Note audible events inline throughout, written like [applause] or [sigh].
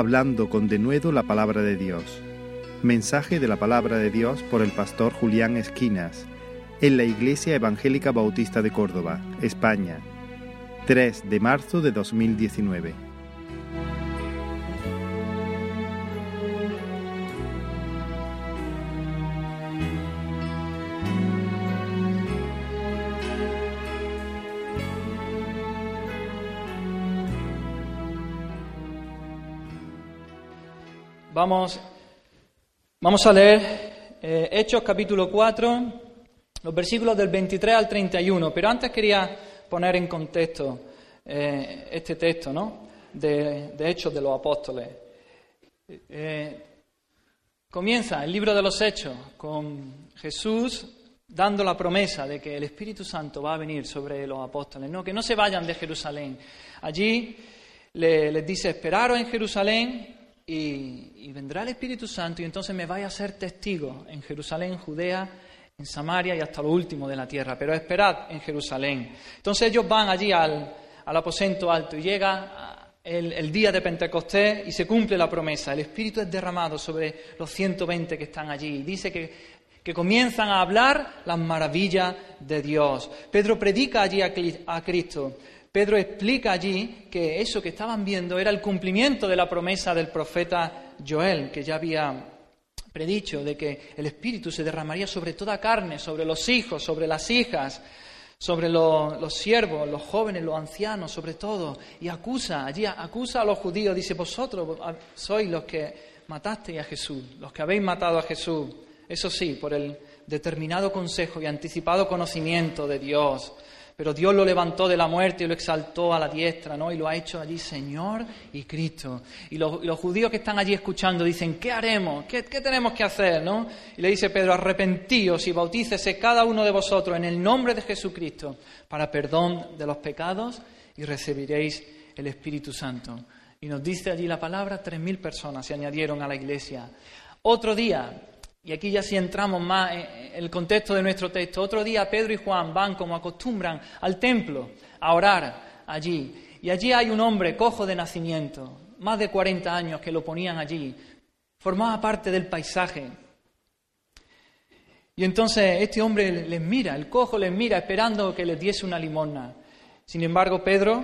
Hablando con denuedo la palabra de Dios. Mensaje de la palabra de Dios por el pastor Julián Esquinas en la Iglesia Evangélica Bautista de Córdoba, España, 3 de marzo de 2019. Vamos, vamos a leer eh, Hechos capítulo 4, los versículos del 23 al 31, pero antes quería poner en contexto eh, este texto, ¿no? De, Hechos de los Apóstoles. Eh, comienza el libro de los Hechos con Jesús dando la promesa de que el Espíritu Santo va a venir sobre los apóstoles, ¿no? que no se vayan de Jerusalén. Allí le, les dice, esperaros en Jerusalén y, vendrá el Espíritu Santo y entonces me vaya a ser testigo en Jerusalén, Judea, en Samaria y hasta lo último de la tierra. Pero esperad en Jerusalén. Entonces ellos van allí al, aposento alto y llega el, el, día de Pentecostés y se cumple la promesa. El Espíritu es derramado sobre los 120 que están allí. Dice que, que comienzan a hablar las maravillas de Dios. Pedro predica allí a Cristo. Pedro explica allí que eso que estaban viendo era el cumplimiento de la promesa del profeta Joel, que ya había predicho de que el Espíritu se derramaría sobre toda carne, sobre los hijos, sobre las hijas, sobre los, siervos, los jóvenes, los ancianos, sobre todo, y acusa, allí acusa a los judíos, dice, vosotros sois los que matasteis a Jesús, los que habéis matado a Jesús, eso sí, por el determinado consejo y anticipado conocimiento de Dios. Pero Dios lo levantó de la muerte y lo exaltó a la diestra, ¿no? Y lo ha hecho allí Señor y Cristo. Y los, judíos que están allí escuchando dicen, ¿qué haremos? ¿Qué, tenemos que hacer? ¿no? Y le dice Pedro, arrepentíos y bautícese cada uno de vosotros en el nombre de Jesucristo para perdón de los pecados y recibiréis el Espíritu Santo. Y nos dice allí la palabra, tres mil personas se añadieron a la iglesia. Otro día, y aquí ya si entramos más en el contexto de nuestro texto, otro día Pedro y Juan van como acostumbran al templo a orar allí. Y allí hay un hombre cojo de nacimiento, más de 40 años que lo ponían allí. Formaba parte del paisaje. Y entonces este hombre les mira, el cojo les mira esperando que les diese una limosna. Sin embargo, Pedro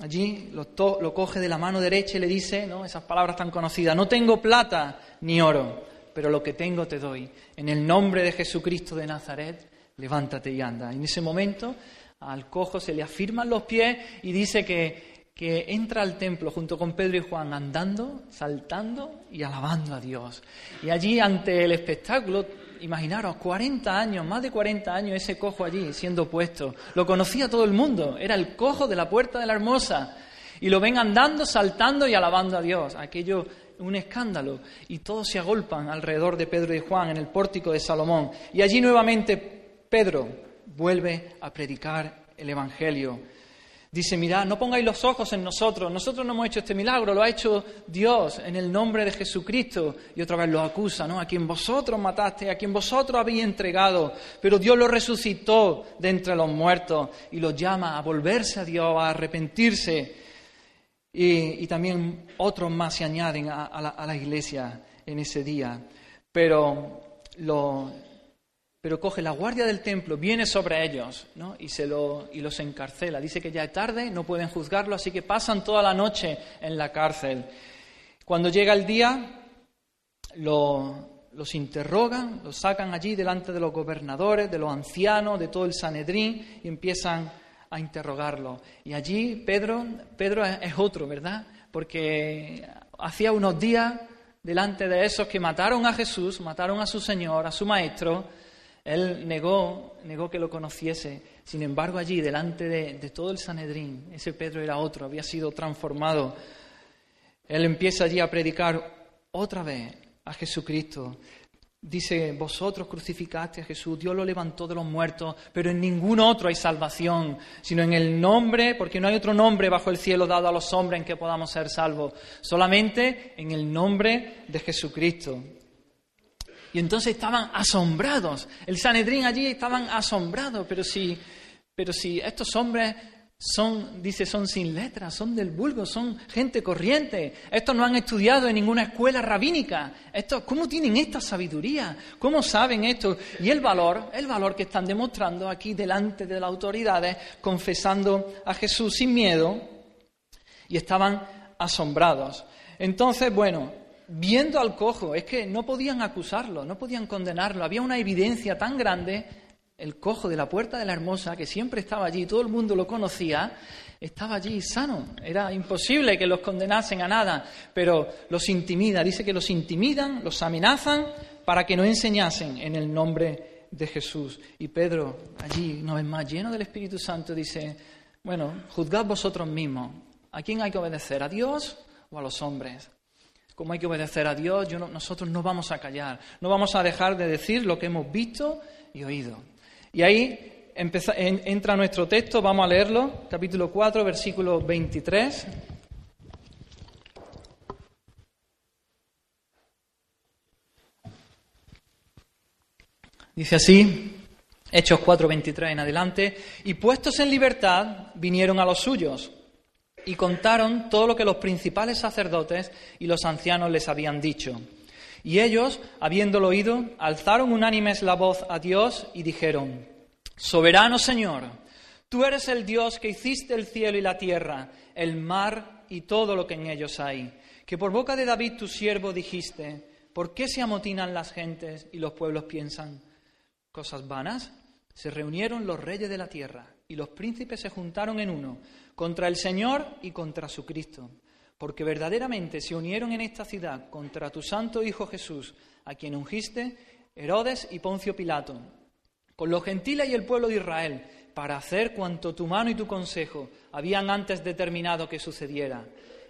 allí lo, lo coge de la mano derecha y le dice, ¿no? esas palabras tan conocidas, no tengo plata ni oro pero lo que tengo te doy. En el nombre de Jesucristo de Nazaret, levántate y anda. En ese momento al cojo se le afirman los pies y dice que, que entra al templo junto con Pedro y Juan andando, saltando y alabando a Dios. Y allí ante el espectáculo, imaginaros, 40 años, más de 40 años ese cojo allí siendo puesto. Lo conocía todo el mundo, era el cojo de la puerta de la hermosa. Y lo ven andando, saltando y alabando a Dios. Aquello un escándalo y todos se agolpan alrededor de Pedro y Juan en el pórtico de Salomón. Y allí nuevamente Pedro vuelve a predicar el Evangelio. Dice, mirad, no pongáis los ojos en nosotros, nosotros no hemos hecho este milagro, lo ha hecho Dios en el nombre de Jesucristo. Y otra vez lo acusa, ¿no? A quien vosotros mataste, a quien vosotros habéis entregado, pero Dios lo resucitó de entre los muertos y lo llama a volverse a Dios, a arrepentirse y, también otros más se añaden a, la, iglesia en ese día. Pero, pero coge la guardia del templo, viene sobre ellos y, se lo, y los encarcela. Dice que ya es tarde, no pueden juzgarlo, así que pasan toda la noche en la cárcel. Cuando llega el día, los interrogan, los sacan allí delante de los gobernadores, de los ancianos, de todo el Sanedrín y empiezan a interrogarlo. Y allí Pedro, Pedro es otro, ¿verdad? Porque hacía unos días, delante de esos que mataron a Jesús, mataron a su Señor, a su Maestro, él negó, negó que lo conociese. Sin embargo, allí, delante de, de todo el Sanedrín, ese Pedro era otro, había sido transformado. Él empieza allí a predicar otra vez a Jesucristo. Dice, vosotros crucificaste a Jesús, Dios lo levantó de los muertos, pero en ningún otro hay salvación, sino en el nombre, porque no hay otro nombre bajo el cielo dado a los hombres en que podamos ser salvos, solamente en el nombre de Jesucristo. Y entonces estaban asombrados, el Sanedrín allí estaban asombrados, pero si, pero si estos hombres son, dice, son sin letras, son del vulgo, son gente corriente. Estos no han estudiado en ninguna escuela rabínica. Estos, ¿Cómo tienen esta sabiduría? ¿Cómo saben esto? Y el valor, el valor que están demostrando aquí delante de las autoridades, confesando a Jesús sin miedo, y estaban asombrados. Entonces, bueno, viendo al cojo, es que no podían acusarlo, no podían condenarlo. Había una evidencia tan grande el cojo de la puerta de la hermosa, que siempre estaba allí, todo el mundo lo conocía, estaba allí sano. Era imposible que los condenasen a nada, pero los intimida, dice que los intimidan, los amenazan para que no enseñasen en el nombre de Jesús. Y Pedro, allí, una vez más, lleno del Espíritu Santo, dice, bueno, juzgad vosotros mismos. ¿A quién hay que obedecer? ¿A Dios o a los hombres? Como hay que obedecer a Dios, nosotros no vamos a callar, no vamos a dejar de decir lo que hemos visto y oído. Y ahí entra nuestro texto, vamos a leerlo, capítulo 4, versículo 23. Dice así, Hechos 4, 23 en adelante, y puestos en libertad vinieron a los suyos y contaron todo lo que los principales sacerdotes y los ancianos les habían dicho. Y ellos, habiéndolo oído, alzaron unánimes la voz a Dios y dijeron, Soberano Señor, tú eres el Dios que hiciste el cielo y la tierra, el mar y todo lo que en ellos hay, que por boca de David tu siervo dijiste, ¿por qué se amotinan las gentes y los pueblos piensan cosas vanas? Se reunieron los reyes de la tierra y los príncipes se juntaron en uno contra el Señor y contra su Cristo porque verdaderamente se unieron en esta ciudad contra tu santo Hijo Jesús, a quien ungiste Herodes y Poncio Pilato, con los gentiles y el pueblo de Israel, para hacer cuanto tu mano y tu consejo habían antes determinado que sucediera.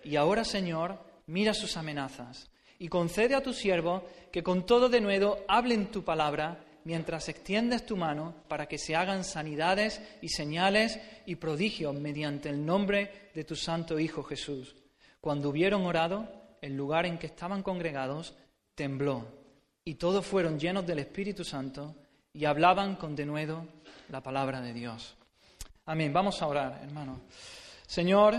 Y ahora, Señor, mira sus amenazas y concede a tu siervo que con todo de nuevo hablen tu palabra mientras extiendes tu mano para que se hagan sanidades y señales y prodigios mediante el nombre de tu santo Hijo Jesús cuando hubieron orado, el lugar en que estaban congregados tembló y todos fueron llenos del Espíritu Santo y hablaban con denuedo la palabra de Dios. Amén. Vamos a orar, hermano. Señor,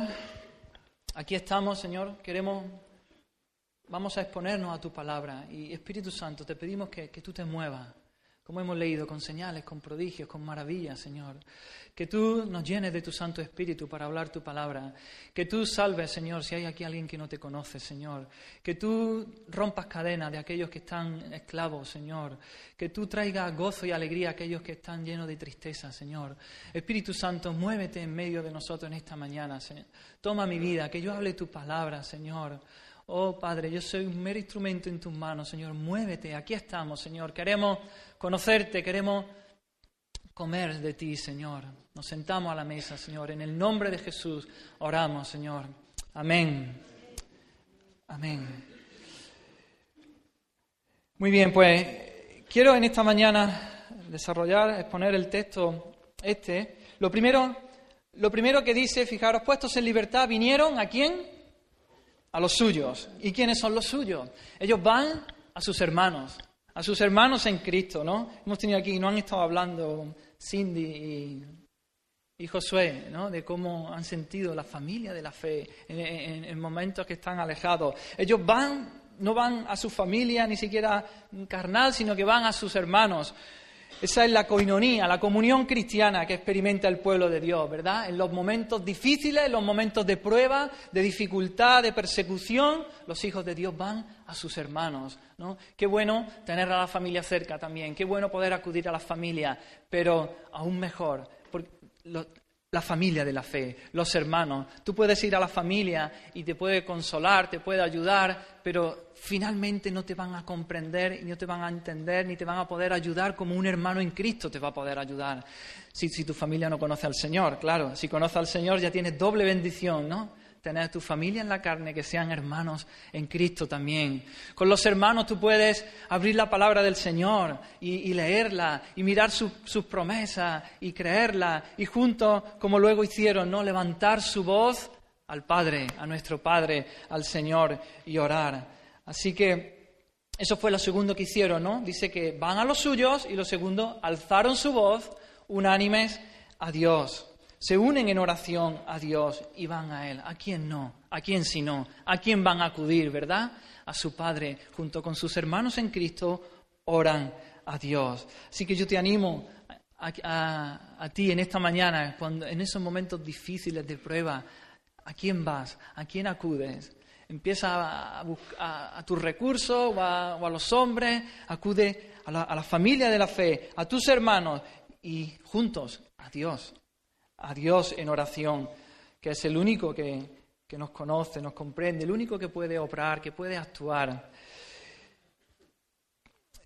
aquí estamos, Señor. Queremos, vamos a exponernos a tu palabra. Y Espíritu Santo, te pedimos que, que tú te muevas como hemos leído, con señales, con prodigios, con maravillas, Señor. Que tú nos llenes de tu Santo Espíritu para hablar tu palabra. Que tú salves, Señor, si hay aquí alguien que no te conoce, Señor. Que tú rompas cadenas de aquellos que están esclavos, Señor. Que tú traigas gozo y alegría a aquellos que están llenos de tristeza, Señor. Espíritu Santo, muévete en medio de nosotros en esta mañana, Señor. Toma mi vida, que yo hable tu palabra, Señor. Oh Padre, yo soy un mero instrumento en tus manos, Señor. Muévete, aquí estamos, Señor. Queremos conocerte, queremos comer de ti, Señor. Nos sentamos a la mesa, Señor. En el nombre de Jesús oramos, Señor. Amén. Amén. Muy bien, pues quiero en esta mañana desarrollar, exponer el texto este. Lo primero, lo primero que dice, fijaros, puestos en libertad, vinieron a quién? A los suyos. ¿Y quiénes son los suyos? Ellos van a sus hermanos, a sus hermanos en Cristo, ¿no? Hemos tenido aquí, no han estado hablando Cindy y, Josué, ¿no? De cómo han sentido la familia de la fe en, en momentos que están alejados. Ellos van, no van a su familia ni siquiera carnal, sino que van a sus hermanos. Esa es la coinonía, la comunión cristiana que experimenta el pueblo de Dios, ¿verdad? En los momentos difíciles, en los momentos de prueba, de dificultad, de persecución, los hijos de Dios van a sus hermanos, ¿no? Qué bueno tener a la familia cerca también, qué bueno poder acudir a la familia, pero aún mejor, la familia de la fe, los hermanos. Tú puedes ir a la familia y te puede consolar, te puede ayudar, pero finalmente no te van a comprender y no te van a entender ni te van a poder ayudar como un hermano en Cristo te va a poder ayudar. Si, si tu familia no conoce al Señor, claro, si conoce al Señor ya tienes doble bendición, ¿no? Tener tu familia en la carne, que sean hermanos en Cristo también. Con los hermanos tú puedes abrir la palabra del Señor y, leerla y mirar sus promesas y creerla y juntos, como luego hicieron, ¿no? levantar su voz al Padre, a nuestro Padre, al Señor y orar. Así que eso fue lo segundo que hicieron, ¿no? Dice que van a los suyos y lo segundo, alzaron su voz unánimes a Dios. Se unen en oración a Dios y van a Él. ¿A quién no? ¿A quién si no? ¿A quién van a acudir, verdad? A su Padre, junto con sus hermanos en Cristo, oran a Dios. Así que yo te animo a, ti en esta mañana, cuando, en esos momentos difíciles de prueba, ¿a quién vas? ¿A quién acudes? Empieza a, tus recursos o a, los hombres, acude a la familia de la fe, a tus hermanos y juntos a Dios, a Dios en oración, que es el único que, que nos conoce, nos comprende, el único que puede obrar, que puede actuar.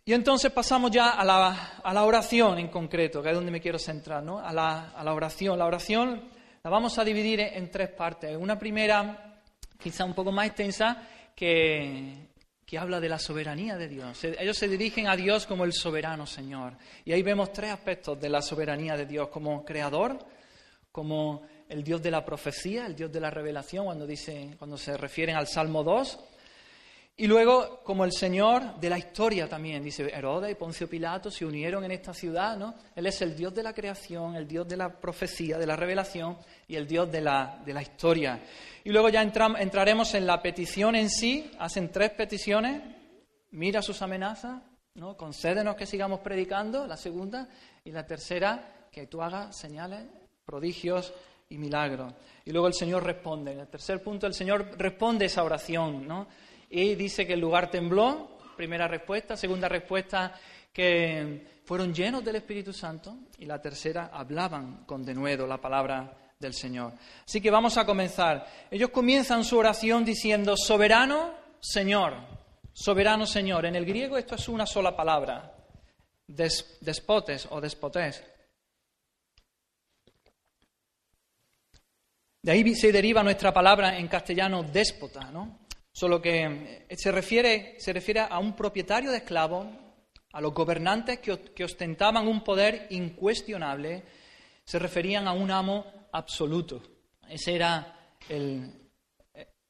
Y entonces pasamos ya a la, a la, oración en concreto, que es donde me quiero centrar, ¿no? a, la, a la oración. La oración la vamos a dividir en tres partes. Una primera, quizá un poco más extensa, que, que habla de la soberanía de Dios. Ellos se dirigen a Dios como el soberano Señor. Y ahí vemos tres aspectos de la soberanía de Dios, como creador, como el Dios de la profecía, el Dios de la revelación, cuando, dice, cuando se refieren al Salmo 2, y luego, como el Señor de la historia también, dice Herodes y Poncio Pilato se unieron en esta ciudad, ¿no? Él es el Dios de la creación, el Dios de la profecía, de la revelación y el Dios de la, de la historia. Y luego ya entraremos en la petición en sí, hacen tres peticiones, mira sus amenazas, ¿no? Concédenos que sigamos predicando, la segunda, y la tercera, que tú hagas señales, prodigios y milagros. Y luego el Señor responde. En el tercer punto, el Señor responde esa oración, ¿no? Y dice que el lugar tembló, primera respuesta. Segunda respuesta, que fueron llenos del Espíritu Santo. Y la tercera, hablaban con denuedo la palabra del Señor. Así que vamos a comenzar. Ellos comienzan su oración diciendo, soberano Señor, soberano Señor. En el griego esto es una sola palabra, despotes o despotés. De ahí se deriva nuestra palabra en castellano déspota, ¿no? Solo que eh, se refiere, se refiere a un propietario de esclavos, a los gobernantes que, ostentaban un poder incuestionable, se referían a un amo absoluto. Ese era el,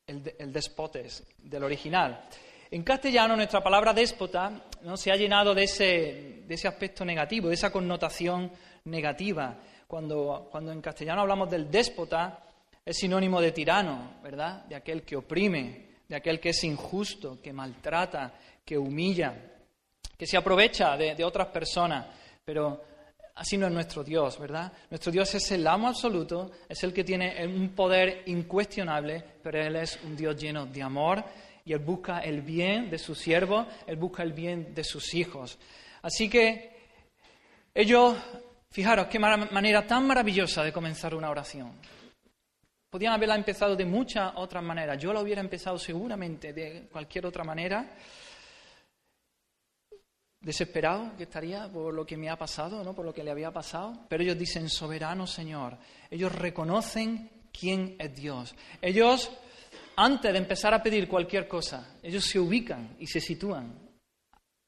el, despotes del original. En castellano, nuestra palabra déspota ¿no? se ha llenado de ese, de ese aspecto negativo, de esa connotación negativa. Cuando, cuando en castellano hablamos del déspota, es sinónimo de tirano, ¿verdad? De aquel que oprime, de aquel que es injusto, que maltrata, que humilla, que se aprovecha de, otras personas, pero así no es nuestro Dios, ¿verdad? Nuestro Dios es el amo absoluto, es el que tiene un poder incuestionable, pero Él es un Dios lleno de amor y Él busca el bien de sus siervos, Él busca el bien de sus hijos. Así que ellos, fijaros qué manera tan maravillosa de comenzar una oración. Podían haberla empezado de muchas otras maneras. Yo la hubiera empezado seguramente de cualquier otra manera. Desesperado que estaría por lo que me ha pasado, ¿no? por lo que le había pasado. Pero ellos dicen, soberano Señor. Ellos reconocen quién es Dios. Ellos, antes de empezar a pedir cualquier cosa, ellos se ubican y se sitúan.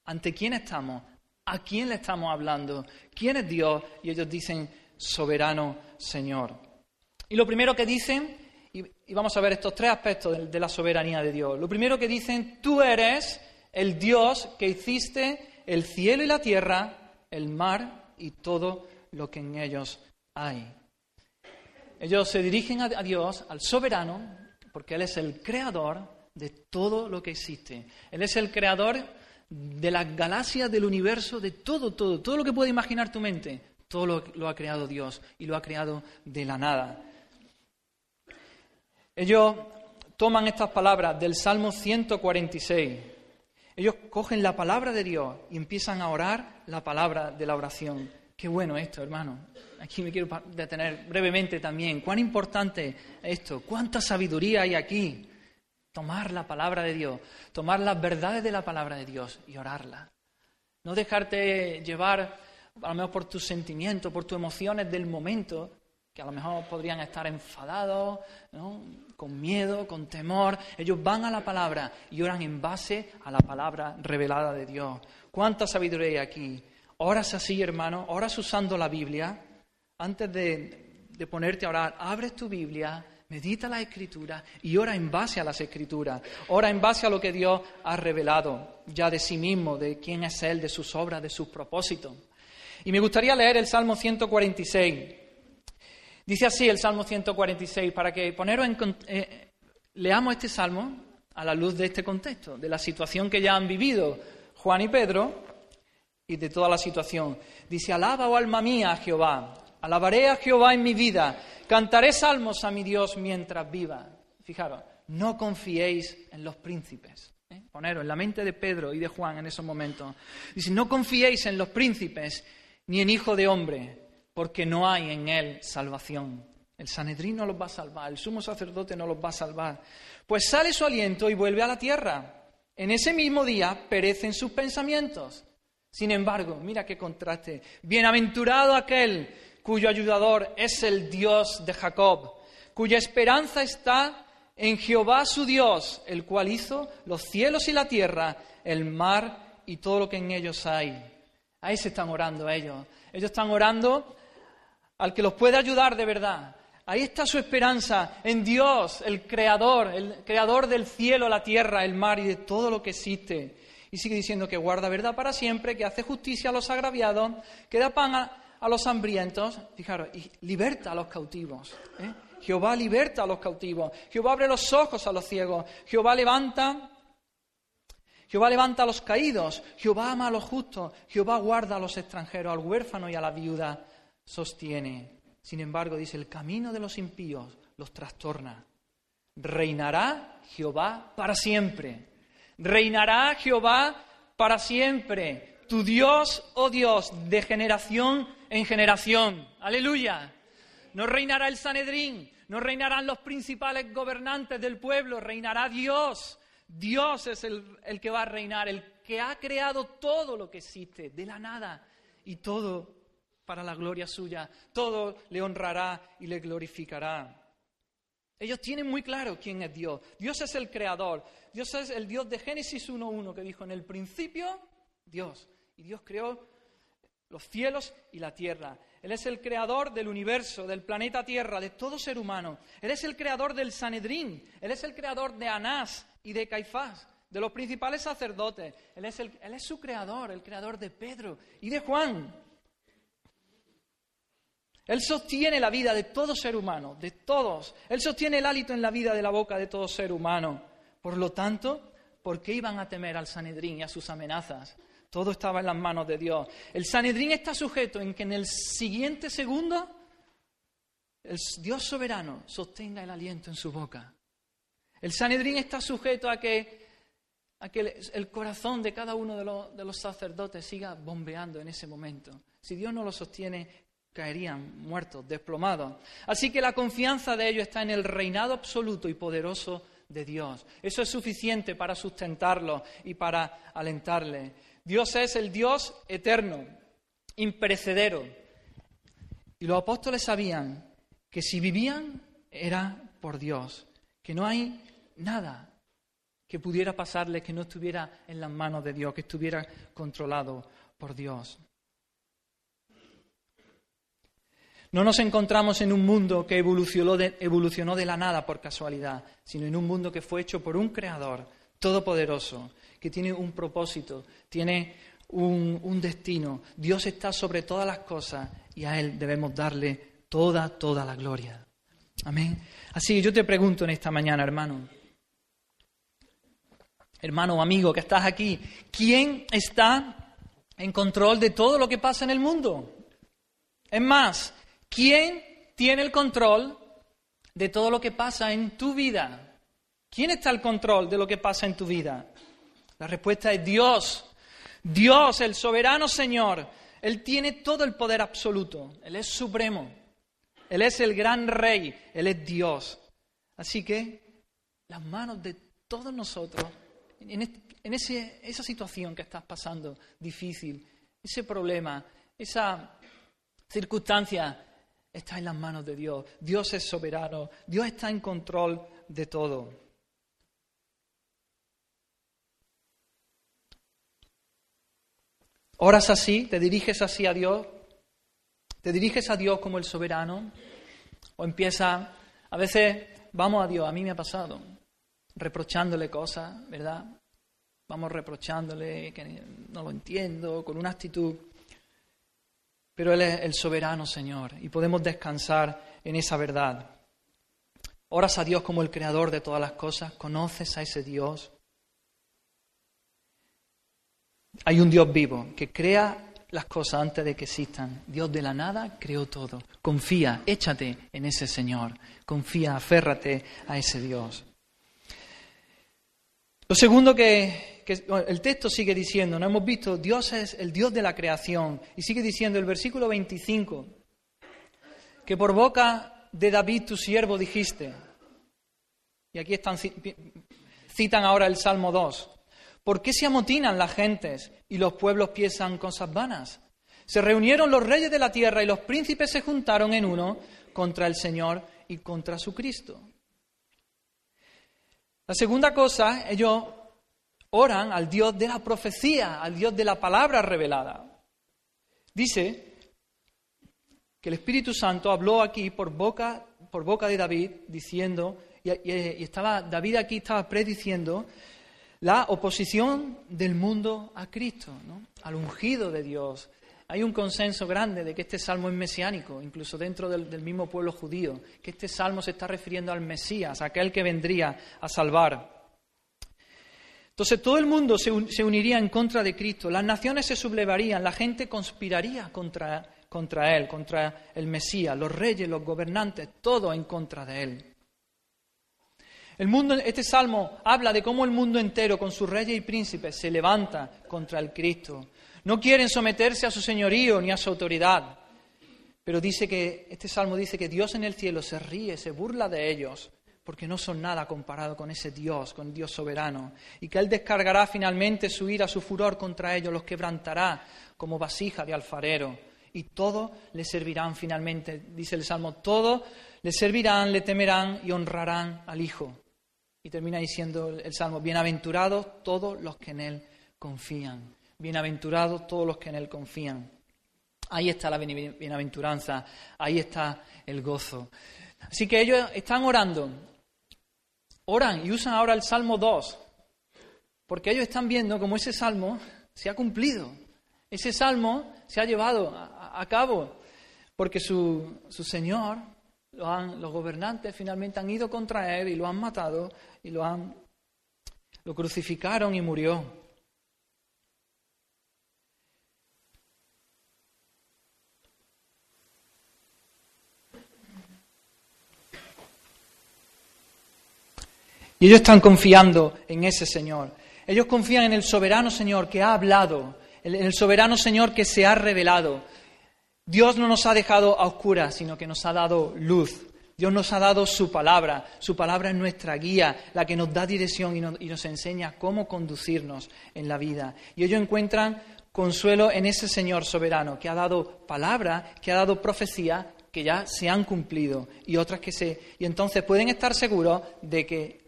¿Ante quién estamos? ¿A quién le estamos hablando? ¿Quién es Dios? Y ellos dicen, soberano Señor. Y lo primero que dicen, y, vamos a ver estos tres aspectos de, la soberanía de Dios. Lo primero que dicen, tú eres el Dios que hiciste el cielo y la tierra, el mar y todo lo que en ellos hay. Ellos se dirigen a, Dios, al soberano, porque Él es el creador de todo lo que existe. Él es el creador de las galaxias, del universo, de todo, todo, todo lo que puede imaginar tu mente. Todo lo ha creado Dios y lo ha creado de la nada. Ellos toman estas palabras del Salmo 146. Ellos cogen la palabra de Dios y empiezan a orar la palabra de la oración. Qué bueno esto, hermano. Aquí me quiero detener brevemente también. Cuán importante esto, cuánta sabiduría hay aquí. Tomar la palabra de Dios, tomar las verdades de la palabra de Dios y orarla. No dejarte llevar a lo mejor por tus sentimientos, por tus emociones del momento, que a lo mejor podrían estar enfadados, con miedo, con temor. Ellos van a la palabra y oran en base a la palabra revelada de Dios. ¿Cuánta sabiduría hay aquí? Oras así, hermano, oras usando la Biblia. Antes de, de ponerte a orar, abres tu Biblia, medita la Escritura y ora en base a las Escrituras. Ora en base a lo que Dios ha revelado ya de sí mismo, de quién es Él, de sus obras, de sus propósitos. Y me gustaría leer el Salmo 146 Dice así el Salmo 146, para que poneros en, eh, leamos este salmo a la luz de este contexto, de la situación que ya han vivido Juan y Pedro y de toda la situación. Dice, alaba, oh alma mía, a Jehová, alabaré a Jehová en mi vida, cantaré salmos a mi Dios mientras viva. Fijaros, no confiéis en los príncipes. ¿eh? Poneros en la mente de Pedro y de Juan en esos momentos. Dice, no confiéis en los príncipes ni en hijo de hombre porque no hay en él salvación. El Sanedrín no los va a salvar, el sumo sacerdote no los va a salvar. Pues sale su aliento y vuelve a la tierra. En ese mismo día perecen sus pensamientos. Sin embargo, mira qué contraste. Bienaventurado aquel cuyo ayudador es el Dios de Jacob, cuya esperanza está en Jehová su Dios, el cual hizo los cielos y la tierra, el mar y todo lo que en ellos hay. Ahí se están orando ellos. Ellos están orando al que los puede ayudar de verdad. Ahí está su esperanza en Dios, el creador, el creador del cielo, la tierra, el mar y de todo lo que existe. Y sigue diciendo que guarda verdad para siempre, que hace justicia a los agraviados, que da pan a, los hambrientos, fijaros, y liberta a los cautivos. ¿eh? Jehová liberta a los cautivos, Jehová abre los ojos a los ciegos, Jehová levanta, Jehová levanta a los caídos, Jehová ama a los justos, Jehová guarda a los extranjeros, al huérfano y a la viuda sostiene. Sin embargo, dice, el camino de los impíos los trastorna. Reinará Jehová para siempre. Reinará Jehová para siempre. Tu Dios, oh Dios, de generación en generación. Aleluya. No reinará el Sanedrín, no reinarán los principales gobernantes del pueblo, reinará Dios. Dios es el, el que va a reinar, el que ha creado todo lo que existe, de la nada, y todo para la gloria suya. Todo le honrará y le glorificará. Ellos tienen muy claro quién es Dios. Dios es el creador. Dios es el Dios de Génesis 1.1 que dijo en el principio Dios. Y Dios creó los cielos y la tierra. Él es el creador del universo, del planeta Tierra, de todo ser humano. Él es el creador del Sanedrín. Él es el creador de Anás y de Caifás, de los principales sacerdotes. Él es, él es su creador, el creador de Pedro y de Juan. Él sostiene la vida de todo ser humano, de todos. Él sostiene el hálito en la vida de la boca de todo ser humano. Por lo tanto, ¿por qué iban a temer al Sanedrín y a sus amenazas? Todo estaba en las manos de Dios. El Sanedrín está sujeto en que en el siguiente segundo el Dios soberano sostenga el aliento en su boca. El Sanedrín está sujeto a que, el corazón de cada uno de los sacerdotes siga bombeando en ese momento. Si Dios no lo sostiene, caerían muertos, desplomados. Así que la confianza de ellos está en el reinado absoluto y poderoso de Dios. Eso es suficiente para sustentarlo y para alentarle. Dios es el Dios eterno, imperecedero. Y los apóstoles sabían que si vivían era por Dios, que no hay nada que pudiera pasarles que no estuviera en las manos de Dios, que estuviera controlado por Dios. No nos encontramos en un mundo que evolucionó de, la nada por casualidad, sino en un mundo que fue hecho por un creador todopoderoso, que tiene un propósito, tiene un, un destino. Dios está sobre todas las cosas y a Él debemos darle toda, toda la gloria. Amén. Así yo te pregunto en esta mañana, hermano, hermano o amigo que estás aquí, ¿quién está en control de todo lo que pasa en el mundo? Es más, ¿Quién tiene el control de todo lo que pasa en tu vida? ¿Quién está al control de lo que pasa en tu vida? La respuesta es Dios. Dios, el soberano Señor. Él tiene todo el poder absoluto. Él es supremo. Él es el gran rey. Él es Dios. Así que las manos de todos nosotros, en, esa situación que estás pasando difícil, ese problema, esa circunstancia está en las manos de Dios. Dios es soberano. Dios está en control de todo. Oras así, te diriges así a Dios, te diriges a Dios como el soberano, o empieza, a veces vamos a Dios, a mí me ha pasado, reprochándole cosas, ¿verdad? Vamos reprochándole que no lo entiendo, con una actitud pero Él es el soberano Señor y podemos descansar en esa verdad. Oras a Dios como el creador de todas las cosas, conoces a ese Dios. Hay un Dios vivo que crea las cosas antes de que existan. Dios de la nada creó todo. Confía, échate en ese Señor. Confía, aférrate a ese Dios. Lo segundo que, el texto sigue diciendo, no hemos visto, Dios es el Dios de la creación. Y sigue diciendo el versículo 25, que por boca de David tu siervo dijiste, y aquí están, citan ahora el Salmo 2, ¿por qué se amotinan las gentes y los pueblos piensan cosas vanas? Se reunieron los reyes de la tierra y los príncipes se juntaron en uno contra el Señor y contra su Cristo. La segunda cosa, ellos oran al Dios de la profecía, al Dios de la palabra revelada. Dice que el Espíritu Santo habló aquí por boca, por boca de David, diciendo, y, estaba, David aquí estaba prediciendo la oposición del mundo a Cristo, al ungido de Dios, hay un consenso grande de que este salmo es mesiánico, incluso dentro del, mismo pueblo judío, que este salmo se está refiriendo al Mesías, aquel que vendría a salvar. Entonces todo el mundo se, uniría en contra de Cristo, las naciones se sublevarían, la gente conspiraría contra, contra Él, contra el Mesías, los reyes, los gobernantes, todo en contra de Él. El mundo, este salmo habla de cómo el mundo entero, con sus reyes y príncipes, se levanta contra el Cristo, no quieren someterse a su señorío ni a su autoridad. Pero dice que, este salmo dice que Dios en el cielo se ríe, se burla de ellos, porque no son nada comparado con ese Dios, con Dios soberano, y que Él descargará finalmente su ira, su furor contra ellos, los quebrantará como vasija de alfarero, y todo le servirán finalmente, dice el Salmo, todo le servirán, le temerán y honrarán al Hijo. Y termina diciendo el Salmo, bienaventurados todos los que en Él confían. Bienaventurados todos los que en Él confían. Ahí está la bienaventuranza, ahí está el gozo. Así que ellos están orando, oran y usan ahora el Salmo 2, porque ellos están viendo cómo ese Salmo se ha cumplido, ese Salmo se ha llevado a, cabo, porque su, Señor, los gobernantes finalmente han ido contra Él y lo han matado y lo han lo crucificaron y murió. Ellos están confiando en ese Señor. Ellos confían en el soberano Señor que ha hablado, en el soberano Señor que se ha revelado. Dios no nos ha dejado a oscuras, sino que nos ha dado luz. Dios nos ha dado su palabra. Su palabra es nuestra guía, la que nos da dirección y nos, y nos enseña cómo conducirnos en la vida. Y ellos encuentran consuelo en ese Señor soberano que ha dado palabra, que ha dado profecía que ya se han cumplido y otras que se y entonces pueden estar seguros de que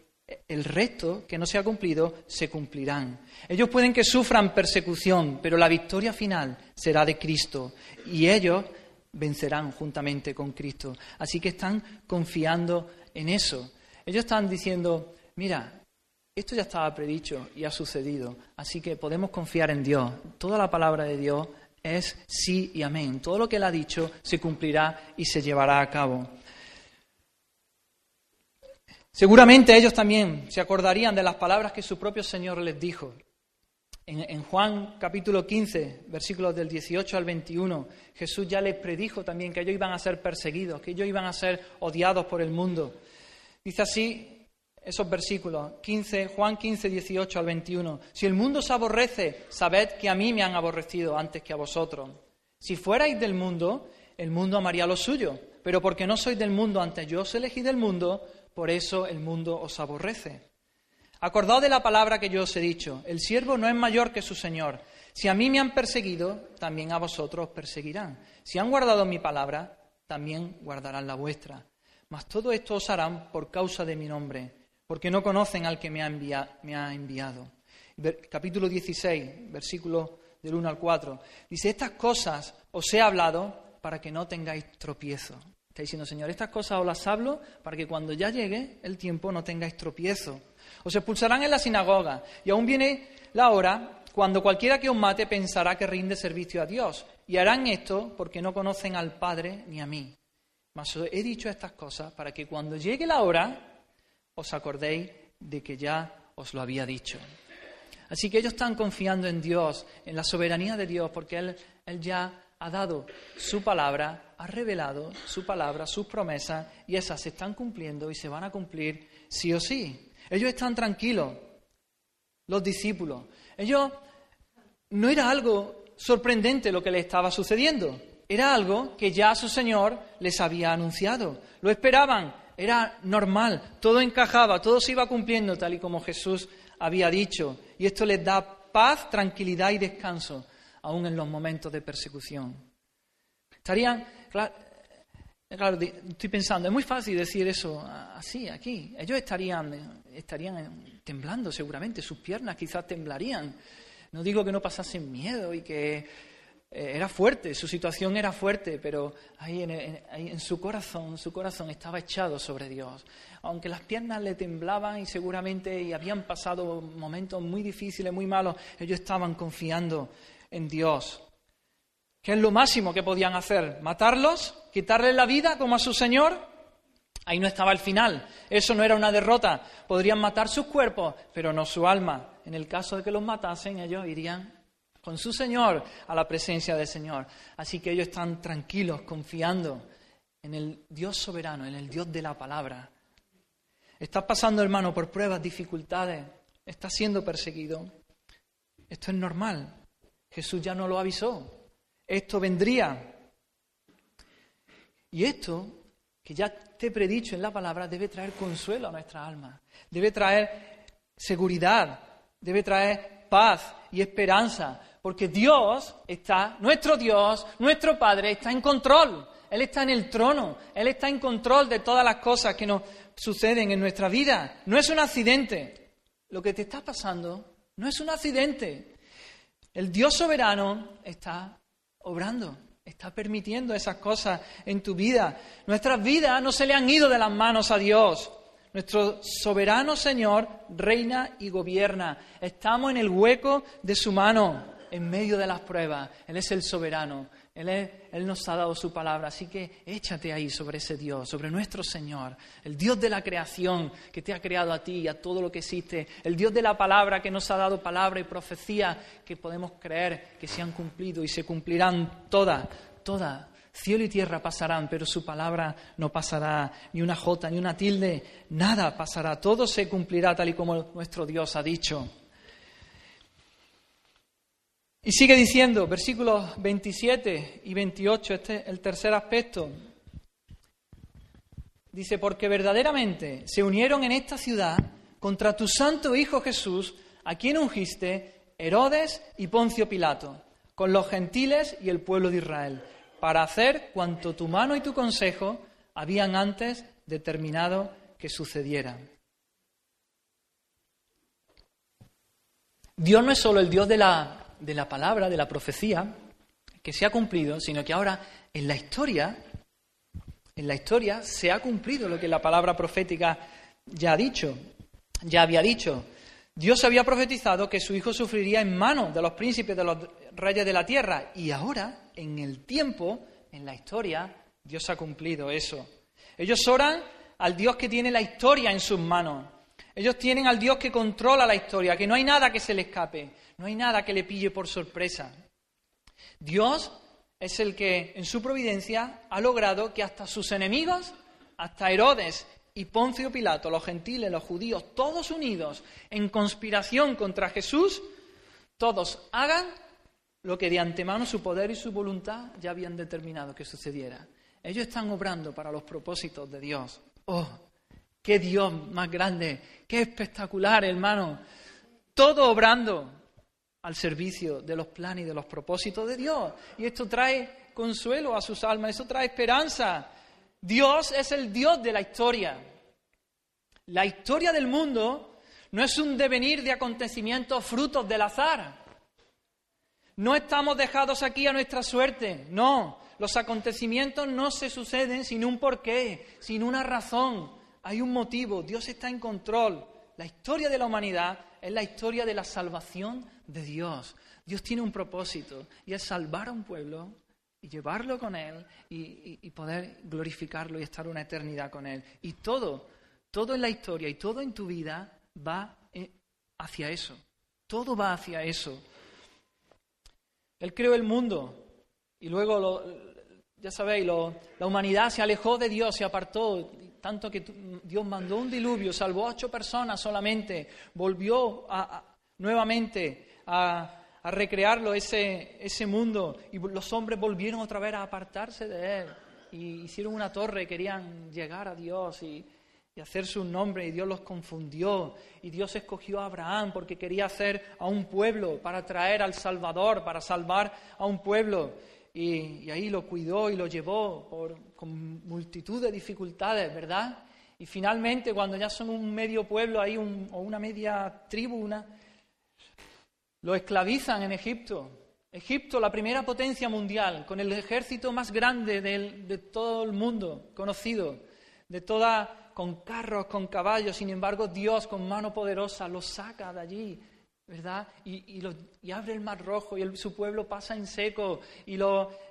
el resto que no se ha cumplido se cumplirán. Ellos pueden que sufran persecución, pero la victoria final será de Cristo y ellos vencerán juntamente con Cristo. Así que están confiando en eso. Ellos están diciendo, mira, esto ya estaba predicho y ha sucedido, así que podemos confiar en Dios. Toda la palabra de Dios es sí y amén. Todo lo que Él ha dicho se cumplirá y se llevará a cabo. Seguramente ellos también se acordarían de las palabras que su propio Señor les dijo. En, Juan capítulo 15, versículos del 18 al 21, Jesús ya les predijo también que ellos iban a ser perseguidos, que ellos iban a ser odiados por el mundo. Dice así esos versículos, 15, Juan 15, 18 al 21. Si el mundo os aborrece, sabed que a mí me han aborrecido antes que a vosotros. Si fuerais del mundo, el mundo amaría lo suyo, pero porque no sois del mundo, antes yo os elegí del mundo, por eso el mundo os aborrece. Acordaos de la palabra que yo os he dicho, el siervo no es mayor que su Señor. Si a mí me han perseguido, también a vosotros os perseguirán. Si han guardado mi palabra, también guardarán la vuestra. Mas todo esto os harán por causa de mi nombre, porque no conocen al que me ha, enviado. Capítulo 16, versículo del 1 al 4. Dice, estas cosas os he hablado para que no tengáis tropiezo. Está diciendo, Señor, estas cosas os las hablo para que cuando ya llegue el tiempo no tengáis tropiezo. Os expulsarán en la sinagoga y aún viene la hora cuando cualquiera que os mate pensará que rinde servicio a Dios. Y harán esto porque no conocen al Padre ni a mí. Mas os he dicho estas cosas para que cuando llegue la hora os acordéis de que ya os lo había dicho. Así que ellos están confiando en Dios, en la soberanía de Dios, porque Él, Él ya ha dado su palabra, ha revelado su palabra, sus promesas, y esas se están cumpliendo y se van a cumplir sí o sí. Ellos están tranquilos, los discípulos. Ellos no era algo sorprendente lo que les estaba sucediendo, era algo que ya su Señor les había anunciado. Lo esperaban, era normal, todo encajaba, todo se iba cumpliendo tal y como Jesús había dicho. Y esto les da paz, tranquilidad y descanso, aún en los momentos de persecución. Estarían, claro, estoy pensando, es muy fácil decir eso así, aquí. Ellos estarían, estarían temblando seguramente, sus piernas quizás temblarían. No digo que no pasasen miedo y que eh, era fuerte, su situación era fuerte, pero ahí en, su corazón, su corazón estaba echado sobre Dios. Aunque las piernas le temblaban y seguramente y habían pasado momentos muy difíciles, muy malos, ellos estaban confiando en Dios. ¿Qué es lo máximo que podían hacer? ¿Matarlos? ¿Quitarles la vida como a su Señor? Ahí no estaba el final. Eso no era una derrota. Podrían matar sus cuerpos, pero no su alma. En el caso de que los matasen, ellos irían con su Señor a la presencia del Señor. Así que ellos están tranquilos, confiando en el Dios soberano, en el Dios de la palabra. Estás pasando, hermano, por pruebas, dificultades, estás siendo perseguido. Esto es normal. Jesús ya no lo avisó. Esto vendría. Y esto, que ya te he predicho en la palabra, debe traer consuelo a nuestra alma. Debe traer seguridad. Debe traer paz y esperanza porque Dios está, nuestro Dios, nuestro Padre, está en control. Él está en el trono. Él está en control de todas las cosas que nos suceden en nuestra vida. No es un accidente. Lo que te está pasando no es un accidente. El Dios soberano está obrando, está permitiendo esas cosas en tu vida. Nuestras vidas no se le han ido de las manos a Dios. Nuestro soberano Señor reina y gobierna. Estamos en el hueco de su mano en medio de las pruebas. Él es el soberano. Él, nos ha dado su palabra. Así que échate ahí sobre ese Dios, sobre nuestro Señor, el Dios de la creación que te ha creado a ti y a todo lo que existe, el Dios de la palabra que nos ha dado palabra y profecía que podemos creer que se han cumplido y se cumplirán todas, todas. Cielo y tierra pasarán, pero su palabra no pasará, ni una jota, ni una tilde, nada pasará, todo se cumplirá tal y como nuestro Dios ha dicho. Y sigue diciendo, versículos 27 y 28, este es el tercer aspecto. Dice, porque verdaderamente se unieron en esta ciudad contra tu santo Hijo Jesús, a quien ungiste Herodes y Poncio Pilato, con los gentiles y el pueblo de Israel, para hacer cuanto tu mano y tu consejo habían antes determinado que sucediera. Dios no es solo el Dios de la de la palabra, de la profecía, que se ha cumplido, sino que ahora en la historia, en la historia se ha cumplido lo que la palabra profética ya ha dicho, ya había dicho. Dios había profetizado que su hijo sufriría en manos de los príncipes de los reyes de la tierra y ahora, en el tiempo, en la historia, Dios ha cumplido eso. Ellos oran al Dios que tiene la historia en sus manos. Ellos tienen al Dios que controla la historia, que no hay nada que se le escape. No hay nada que le pille por sorpresa. Dios es el que en su providencia ha logrado que hasta sus enemigos, hasta Herodes y Poncio Pilato, los gentiles, los judíos, todos unidos en conspiración contra Jesús, todos hagan lo que de antemano su poder y su voluntad ya habían determinado que sucediera. Ellos están obrando para los propósitos de Dios. ¡Oh! ¡Qué Dios más grande! ¡Qué espectacular, hermano! Todo obrando al servicio de los planes y de los propósitos de Dios. Y esto trae consuelo a sus almas, eso trae esperanza. Dios es el Dios de la historia. La historia del mundo no es un devenir de acontecimientos frutos del azar. No estamos dejados aquí a nuestra suerte, no. Los acontecimientos no se suceden sin un porqué, sin una razón. Hay un motivo, Dios está en control. La historia de la humanidad es la historia de la salvación de Dios. Dios tiene un propósito y es salvar a un pueblo y llevarlo con Él y, poder glorificarlo y estar una eternidad con Él. Y todo, todo en la historia y todo en tu vida va eh, hacia eso. Todo va hacia eso. Él creó el mundo y luego, ya sabéis, la humanidad se alejó de Dios, se apartó, tanto que Dios mandó un diluvio, salvó a ocho personas solamente, volvió nuevamente a, recrearlo, ese, ese mundo, y los hombres volvieron otra vez a apartarse de Él, y hicieron una torre, querían llegar a Dios y, y hacer su nombre, y Dios los confundió, y Dios escogió a Abraham porque quería hacer a un pueblo, para traer al Salvador, para salvar a un pueblo. Y, ahí lo cuidó y lo llevó por, con multitud de dificultades, ¿verdad? Y finalmente, cuando ya son un medio pueblo ahí, o una media tribu, lo esclavizan en Egipto. Egipto, la primera potencia mundial, con el ejército más grande de, todo el mundo conocido, de toda, con carros, con caballos, sin embargo Dios con mano poderosa lo saca de allí ¿verdad? Y, abre el mar rojo y su pueblo pasa en seco y,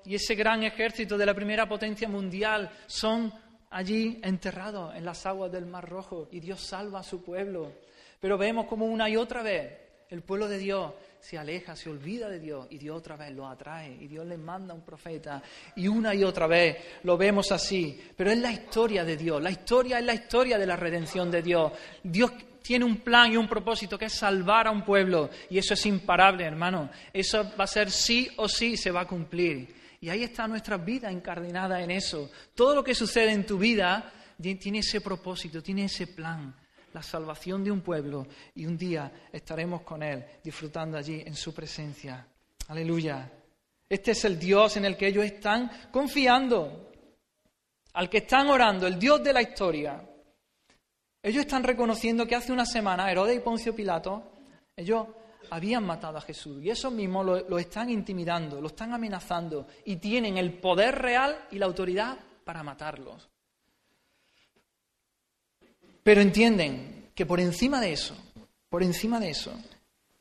y ese gran ejército de la primera potencia mundial son allí enterrados en las aguas del mar rojo y Dios salva a su pueblo. Pero vemos como una y otra vez el pueblo de Dios se aleja, se olvida de Dios y Dios otra vez lo atrae y Dios le manda un profeta y una y otra vez lo vemos así. Pero es la historia de Dios, la historia es la historia de la redención de Dios. Dios tiene un plan y un propósito que es salvar a un pueblo y eso es imparable, hermano. Eso va a ser sí o sí, se va a cumplir. Y ahí está nuestra vida encardinada en eso. Todo lo que sucede en tu vida tiene ese propósito, tiene ese plan, la salvación de un pueblo y un día estaremos con Él disfrutando allí en su presencia. Aleluya. Este es el Dios en el que ellos están confiando, al que están orando, el Dios de la historia. Ellos están reconociendo que hace una semana Herodes y Poncio Pilato, ellos habían matado a Jesús y eso mismo lo, están intimidando, lo están amenazando y tienen el poder real y la autoridad para matarlos. Pero entienden que por encima de eso, por encima de eso,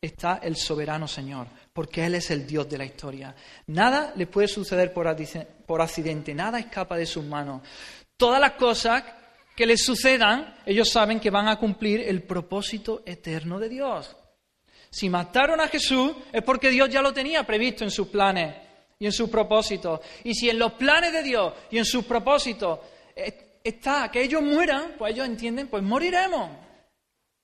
está el soberano Señor, porque Él es el Dios de la historia. Nada le puede suceder por accidente, nada escapa de sus manos. Todas las cosas que les sucedan, ellos saben que van a cumplir el propósito eterno de Dios. Si mataron a Jesús es porque Dios ya lo tenía previsto en sus planes y en sus propósitos. Y si en los planes de Dios y en sus propósitos está que ellos mueran, pues ellos entienden, pues moriremos.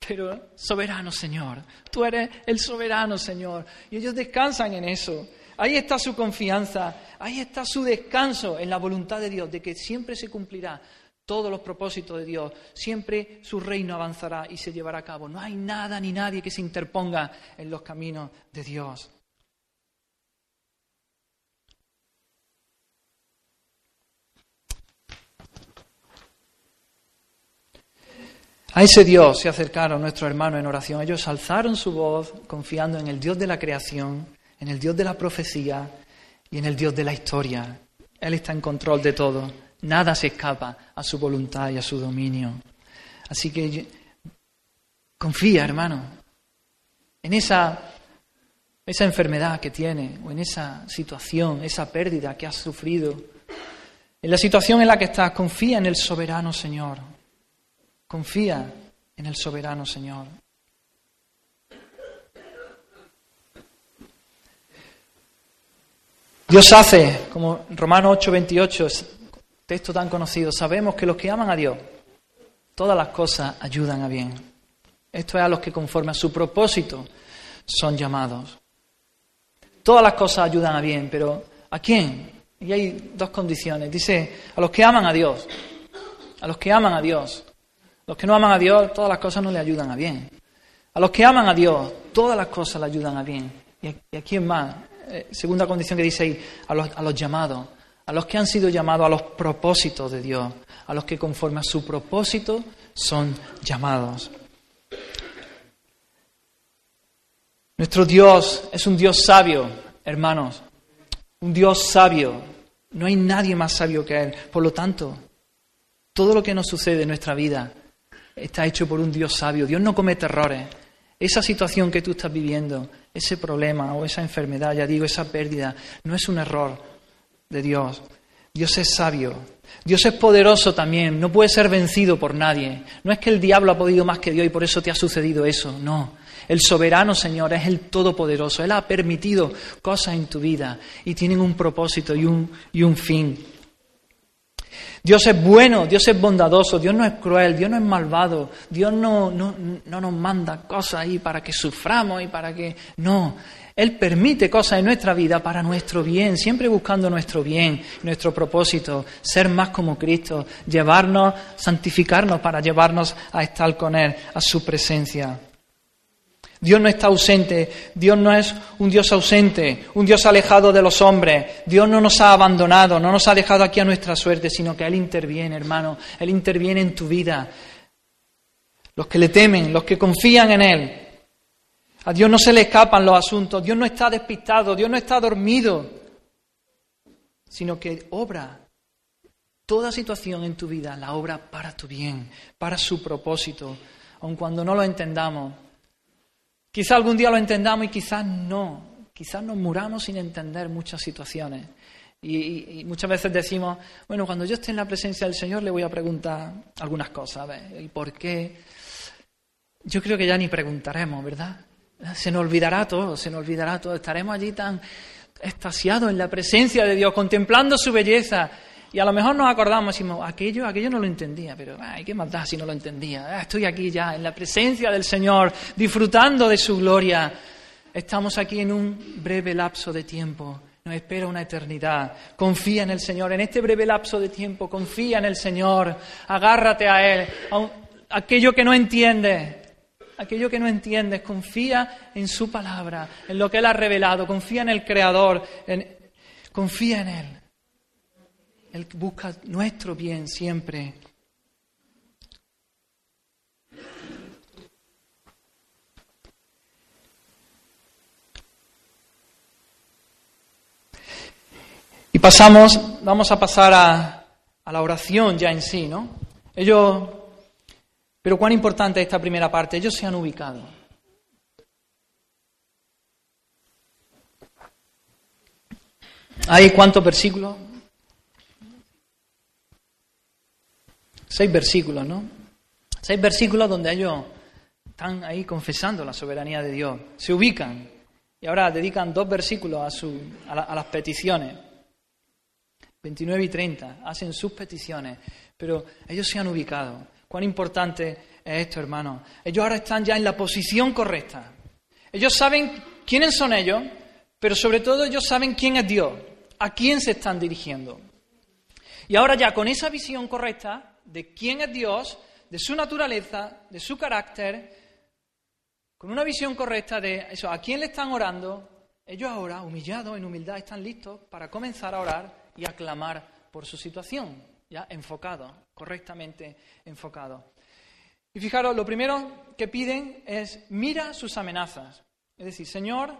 Pero soberano Señor, tú eres el soberano Señor. Y ellos descansan en eso. Ahí está su confianza, ahí está su descanso en la voluntad de Dios, de que siempre se cumplirá todos los propósitos de Dios, siempre su reino avanzará y se llevará a cabo. No hay nada ni nadie que se interponga en los caminos de Dios. A ese Dios se acercaron nuestros hermanos en oración. Ellos alzaron su voz confiando en el Dios de la creación, en el Dios de la profecía y en el Dios de la historia. Él está en control de todo. Nada se escapa a su voluntad y a su dominio. Así que confía, hermano, en esa, esa enfermedad que tiene o en esa situación, esa pérdida que has sufrido. En la situación en la que estás, confía en el soberano Señor. Confía en el soberano Señor. Dios hace, como Romano 8:28, texto tan conocido, sabemos que los que aman a Dios, todas las cosas ayudan a bien. Esto es a los que conforme a su propósito son llamados. Todas las cosas ayudan a bien, pero ¿a quién? Y hay dos condiciones. Dice, a los que aman a Dios, a los que aman a Dios. Los que no aman a Dios, todas las cosas no le ayudan a bien. A los que aman a Dios, todas las cosas le ayudan a bien. ¿Y a, quién más? Eh, segunda condición que dice ahí, a los, a los llamados a los que han sido llamados a los propósitos de Dios, a los que conforme a su propósito son llamados. Nuestro Dios es un Dios sabio, hermanos, un Dios sabio. No hay nadie más sabio que Él. Por lo tanto, todo lo que nos sucede en nuestra vida está hecho por un Dios sabio. Dios no comete errores. Esa situación que tú estás viviendo, ese problema o esa enfermedad, ya digo, esa pérdida, no es un error de Dios. Dios es sabio. Dios es poderoso también. No puede ser vencido por nadie. No es que el diablo ha podido más que Dios y por eso te ha sucedido eso. No. El soberano Señor es el todopoderoso. Él ha permitido cosas en tu vida y tienen un propósito y un, y un fin. Dios es bueno, Dios es bondadoso, Dios no es cruel, Dios no es malvado, Dios no, no, no nos manda cosas ahí para que suframos y para que... No, Él permite cosas en nuestra vida para nuestro bien, siempre buscando nuestro bien, nuestro propósito, ser más como Cristo, llevarnos, santificarnos para llevarnos a estar con Él, a su presencia. Dios no está ausente, Dios no es un Dios ausente, un Dios alejado de los hombres. Dios no nos ha abandonado, no nos ha dejado aquí a nuestra suerte, sino que Él interviene, hermano, Él interviene en tu vida. Los que le temen, los que confían en Él. A Dios no se le escapan los asuntos, Dios no está despistado, Dios no está dormido, sino que obra toda situación en tu vida, la obra para tu bien, para su propósito, aun cuando no lo entendamos. Quizá algún día lo entendamos y quizás no. Quizás nos muramos sin entender muchas situaciones. Y, muchas veces decimos, bueno, cuando yo esté en la presencia del Señor le voy a preguntar algunas cosas, ¿y por qué? Yo creo que ya ni preguntaremos, ¿verdad? Se nos olvidará todo, se nos olvidará todo. Estaremos allí tan extasiados en la presencia de Dios, contemplando su belleza, y a lo mejor nos acordamos y decimos, aquello, aquello no lo entendía, pero ay, qué más da si no lo entendía. Ah, estoy aquí ya en la presencia del Señor, disfrutando de su gloria. Estamos aquí en un breve lapso de tiempo. Nos espera una eternidad. Confía en el Señor. En este breve lapso de tiempo, confía en el Señor. Agárrate a Él. Aquello que no entiendes, aquello que no entiendes, confía en su palabra, en lo que Él ha revelado. Confía en el Creador. confía en Él. Él busca nuestro bien siempre. Y pasamos, vamos a pasar a, la oración ya en sí, ¿no? Ellos, pero cuán importante es esta primera parte, ellos se han ubicado. ¿Hay cuántos versículos? Seis versículos, ¿no? Seis versículos donde ellos están ahí confesando la soberanía de Dios. Se ubican y ahora dedican dos versículos a, su, a, las peticiones. 29 y 30 hacen sus peticiones, pero ellos se han ubicado. Cuán importante es esto, hermano. Ellos ahora están ya en la posición correcta. Ellos saben quiénes son ellos, pero sobre todo ellos saben quién es Dios, a quién se están dirigiendo. Y ahora ya con esa visión correcta, de quién es Dios, de su naturaleza, de su carácter, con una visión correcta de eso, a quién le están orando, ellos ahora, humillados, en humildad, están listos para comenzar a orar y a clamar por su situación, ya enfocado, correctamente enfocado. Y fijaros, lo primero que piden es, mira sus amenazas. Es decir, Señor,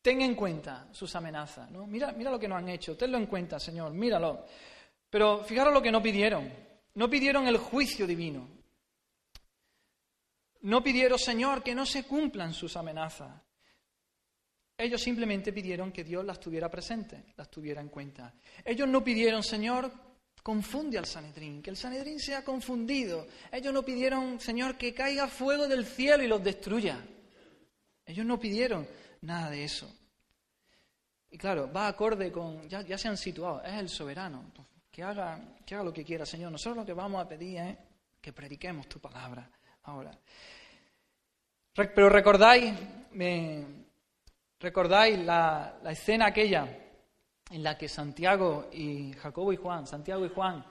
ten en cuenta sus amenazas. ¿no? Mira, mira lo que nos han hecho, tenlo en cuenta, Señor, míralo. Pero fijaros lo que no pidieron. No pidieron el juicio divino. No pidieron, Señor, que no se cumplan sus amenazas. Ellos simplemente pidieron que Dios las tuviera presentes, las tuviera en cuenta. Ellos no pidieron, Señor, confunde al Sanedrín, que el Sanedrín sea confundido. Ellos no pidieron, Señor, que caiga fuego del cielo y los destruya. Ellos no pidieron nada de eso. Y claro, va acorde con, ya se han situado, es el soberano que haga, que haga lo que quiera, Señor. Nosotros lo que vamos a pedir es que prediquemos tu palabra ahora. Pero recordáis, recordáis la, escena aquella en la que Santiago y Jacobo y Juan, Santiago y Juan,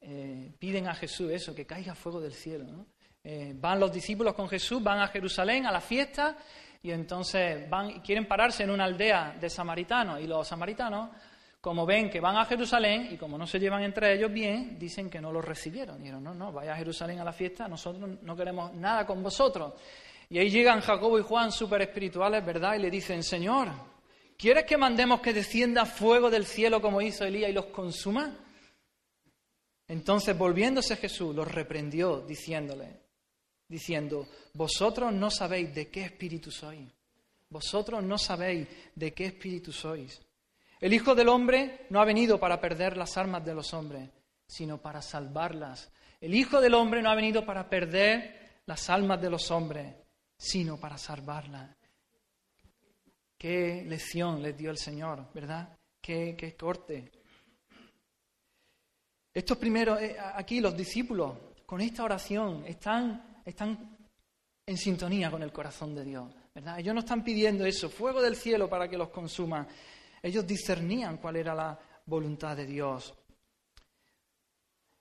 eh, piden a Jesús eso, que caiga fuego del cielo. Eh, van los discípulos con Jesús, van a Jerusalén a la fiesta y entonces van quieren pararse en una aldea de samaritanos y los samaritanos como ven que van a Jerusalén y como no se llevan entre ellos bien, dicen que no los recibieron. Dijeron, no, no, vaya a Jerusalén a la fiesta, nosotros no queremos nada con vosotros. Y ahí llegan Jacobo y Juan, súper espirituales, ¿verdad? Y le dicen, Señor, ¿quieres que mandemos que descienda fuego del cielo como hizo Elías y los consuma? Entonces, volviéndose Jesús, los reprendió diciéndole, diciendo, vosotros no sabéis de qué espíritu sois. Vosotros no sabéis de qué espíritu sois. El Hijo del Hombre no ha venido para perder las almas de los hombres, sino para salvarlas. El Hijo del Hombre no ha venido para perder las almas de los hombres, sino para salvarlas. Qué lección les dio el Señor, ¿verdad? Qué, qué corte. Estos primeros, eh, aquí los discípulos, con esta oración, están, están en sintonía con el corazón de Dios, ¿verdad? Ellos no están pidiendo eso, fuego del cielo para que los consuma. Ellos discernían cuál era la voluntad de Dios.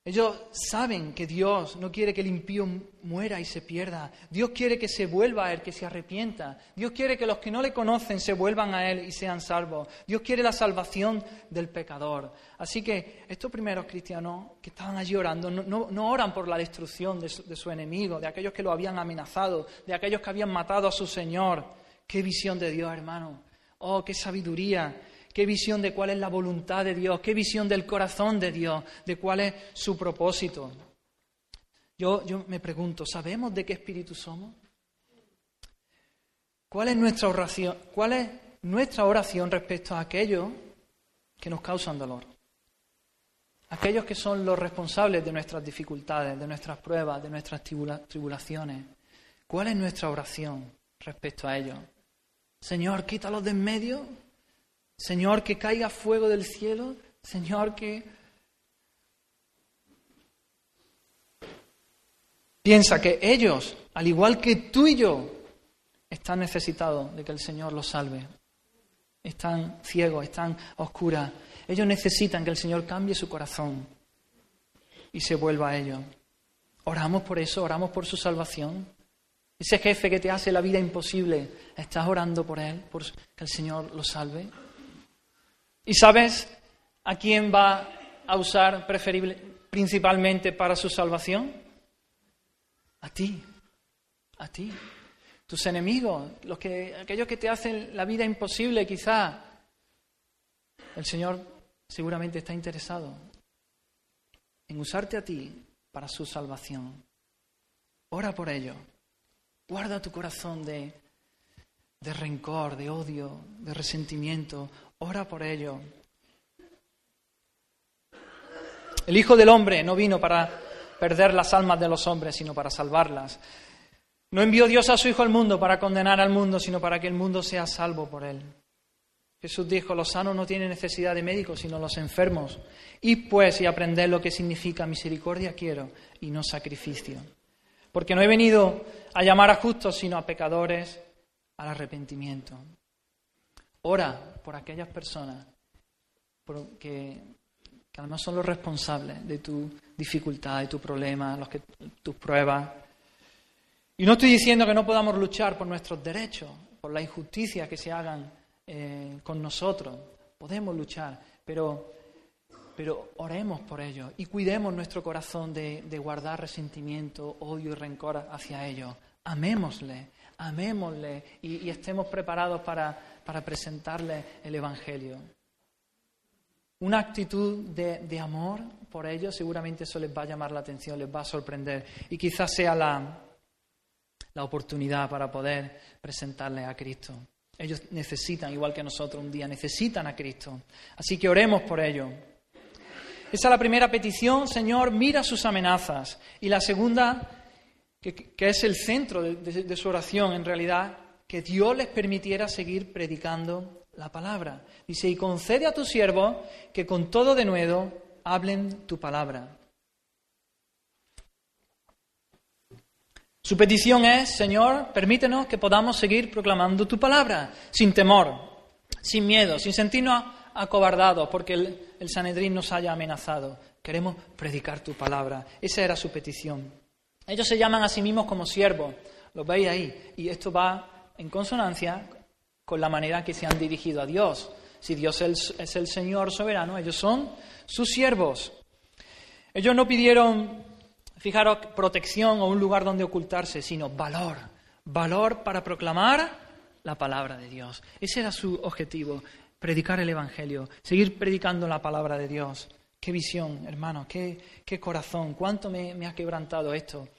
Ellos saben que Dios no quiere que el impío muera y se pierda. Dios quiere que se vuelva a Él, que se arrepienta. Dios quiere que los que no le conocen se vuelvan a Él y sean salvos. Dios quiere la salvación del pecador. Así que estos primeros cristianos que estaban allí orando no, oran por la destrucción de su, de su enemigo, de aquellos que lo habían amenazado, de aquellos que habían matado a su Señor. Qué visión de Dios, hermano. Oh, qué sabiduría qué visión de cuál es la voluntad de Dios, qué visión del corazón de Dios, de cuál es su propósito. Yo, yo me pregunto, ¿sabemos de qué espíritu somos? ¿Cuál es nuestra oración? ¿Cuál es nuestra oración respecto a aquellos que nos causan dolor? Aquellos que son los responsables de nuestras dificultades, de nuestras pruebas, de nuestras tribulaciones. ¿Cuál es nuestra oración respecto a ellos? Señor, quítalos de en medio Señor, que caiga fuego del cielo. Señor, que... Piensa que ellos, al igual que tú y yo, están necesitados de que el Señor los salve. Están ciegos, están oscuras. Ellos necesitan que el Señor cambie su corazón y se vuelva a ellos. Oramos por eso, oramos por su salvación. Ese jefe que te hace la vida imposible, ¿estás orando por él, por que el Señor lo salve? ¿Y sabes a quién va a usar preferible, principalmente para su salvación? A ti, a ti. Tus enemigos, los que, aquellos que te hacen la vida imposible, quizá. El Señor seguramente está interesado en usarte a ti para su salvación. Ora por ello. Guarda tu corazón de, de rencor, de odio, de resentimiento. Ora por ello. El Hijo del Hombre no vino para perder las almas de los hombres, sino para salvarlas. No envió Dios a su Hijo al mundo para condenar al mundo, sino para que el mundo sea salvo por él. Jesús dijo, los sanos no tienen necesidad de médicos, sino los enfermos. Y pues y aprender lo que significa misericordia quiero y no sacrificio. Porque no he venido a llamar a justos, sino a pecadores al arrepentimiento. Ora por aquellas personas que, que además son los responsables de tu dificultad, de tu problema, los tus pruebas. Y no estoy diciendo que no podamos luchar por nuestros derechos, por la injusticia que se hagan eh, con nosotros. Podemos luchar, pero, pero oremos por ellos y cuidemos nuestro corazón de, de guardar resentimiento, odio y rencor hacia ellos. Amémosle, amémosle y, estemos preparados para, para, presentarle el Evangelio. Una actitud de, amor por ellos, seguramente eso les va a llamar la atención, les va a sorprender y quizás sea la, la oportunidad para poder presentarles a Cristo. Ellos necesitan, igual que nosotros un día, necesitan a Cristo. Así que oremos por ellos. Esa es la primera petición, Señor, mira sus amenazas. Y la segunda, que, es el centro de, su oración en realidad, que Dios les permitiera seguir predicando la palabra. Dice, y concede a tus siervos que con todo de nuevo hablen tu palabra. Su petición es, Señor, permítenos que podamos seguir proclamando tu palabra, sin temor, sin miedo, sin sentirnos acobardados porque el, el Sanedrín nos haya amenazado. Queremos predicar tu palabra. Esa era su petición. Ellos se llaman a sí mismos como siervos, lo veis ahí, y esto va en consonancia con la manera que se han dirigido a Dios. Si Dios es el Señor soberano, ellos son sus siervos. Ellos no pidieron, fijaros, protección o un lugar donde ocultarse, sino valor, valor para proclamar la palabra de Dios. Ese era su objetivo, predicar el Evangelio, seguir predicando la palabra de Dios. Qué visión, hermano, qué, qué corazón, cuánto me, ha quebrantado esto.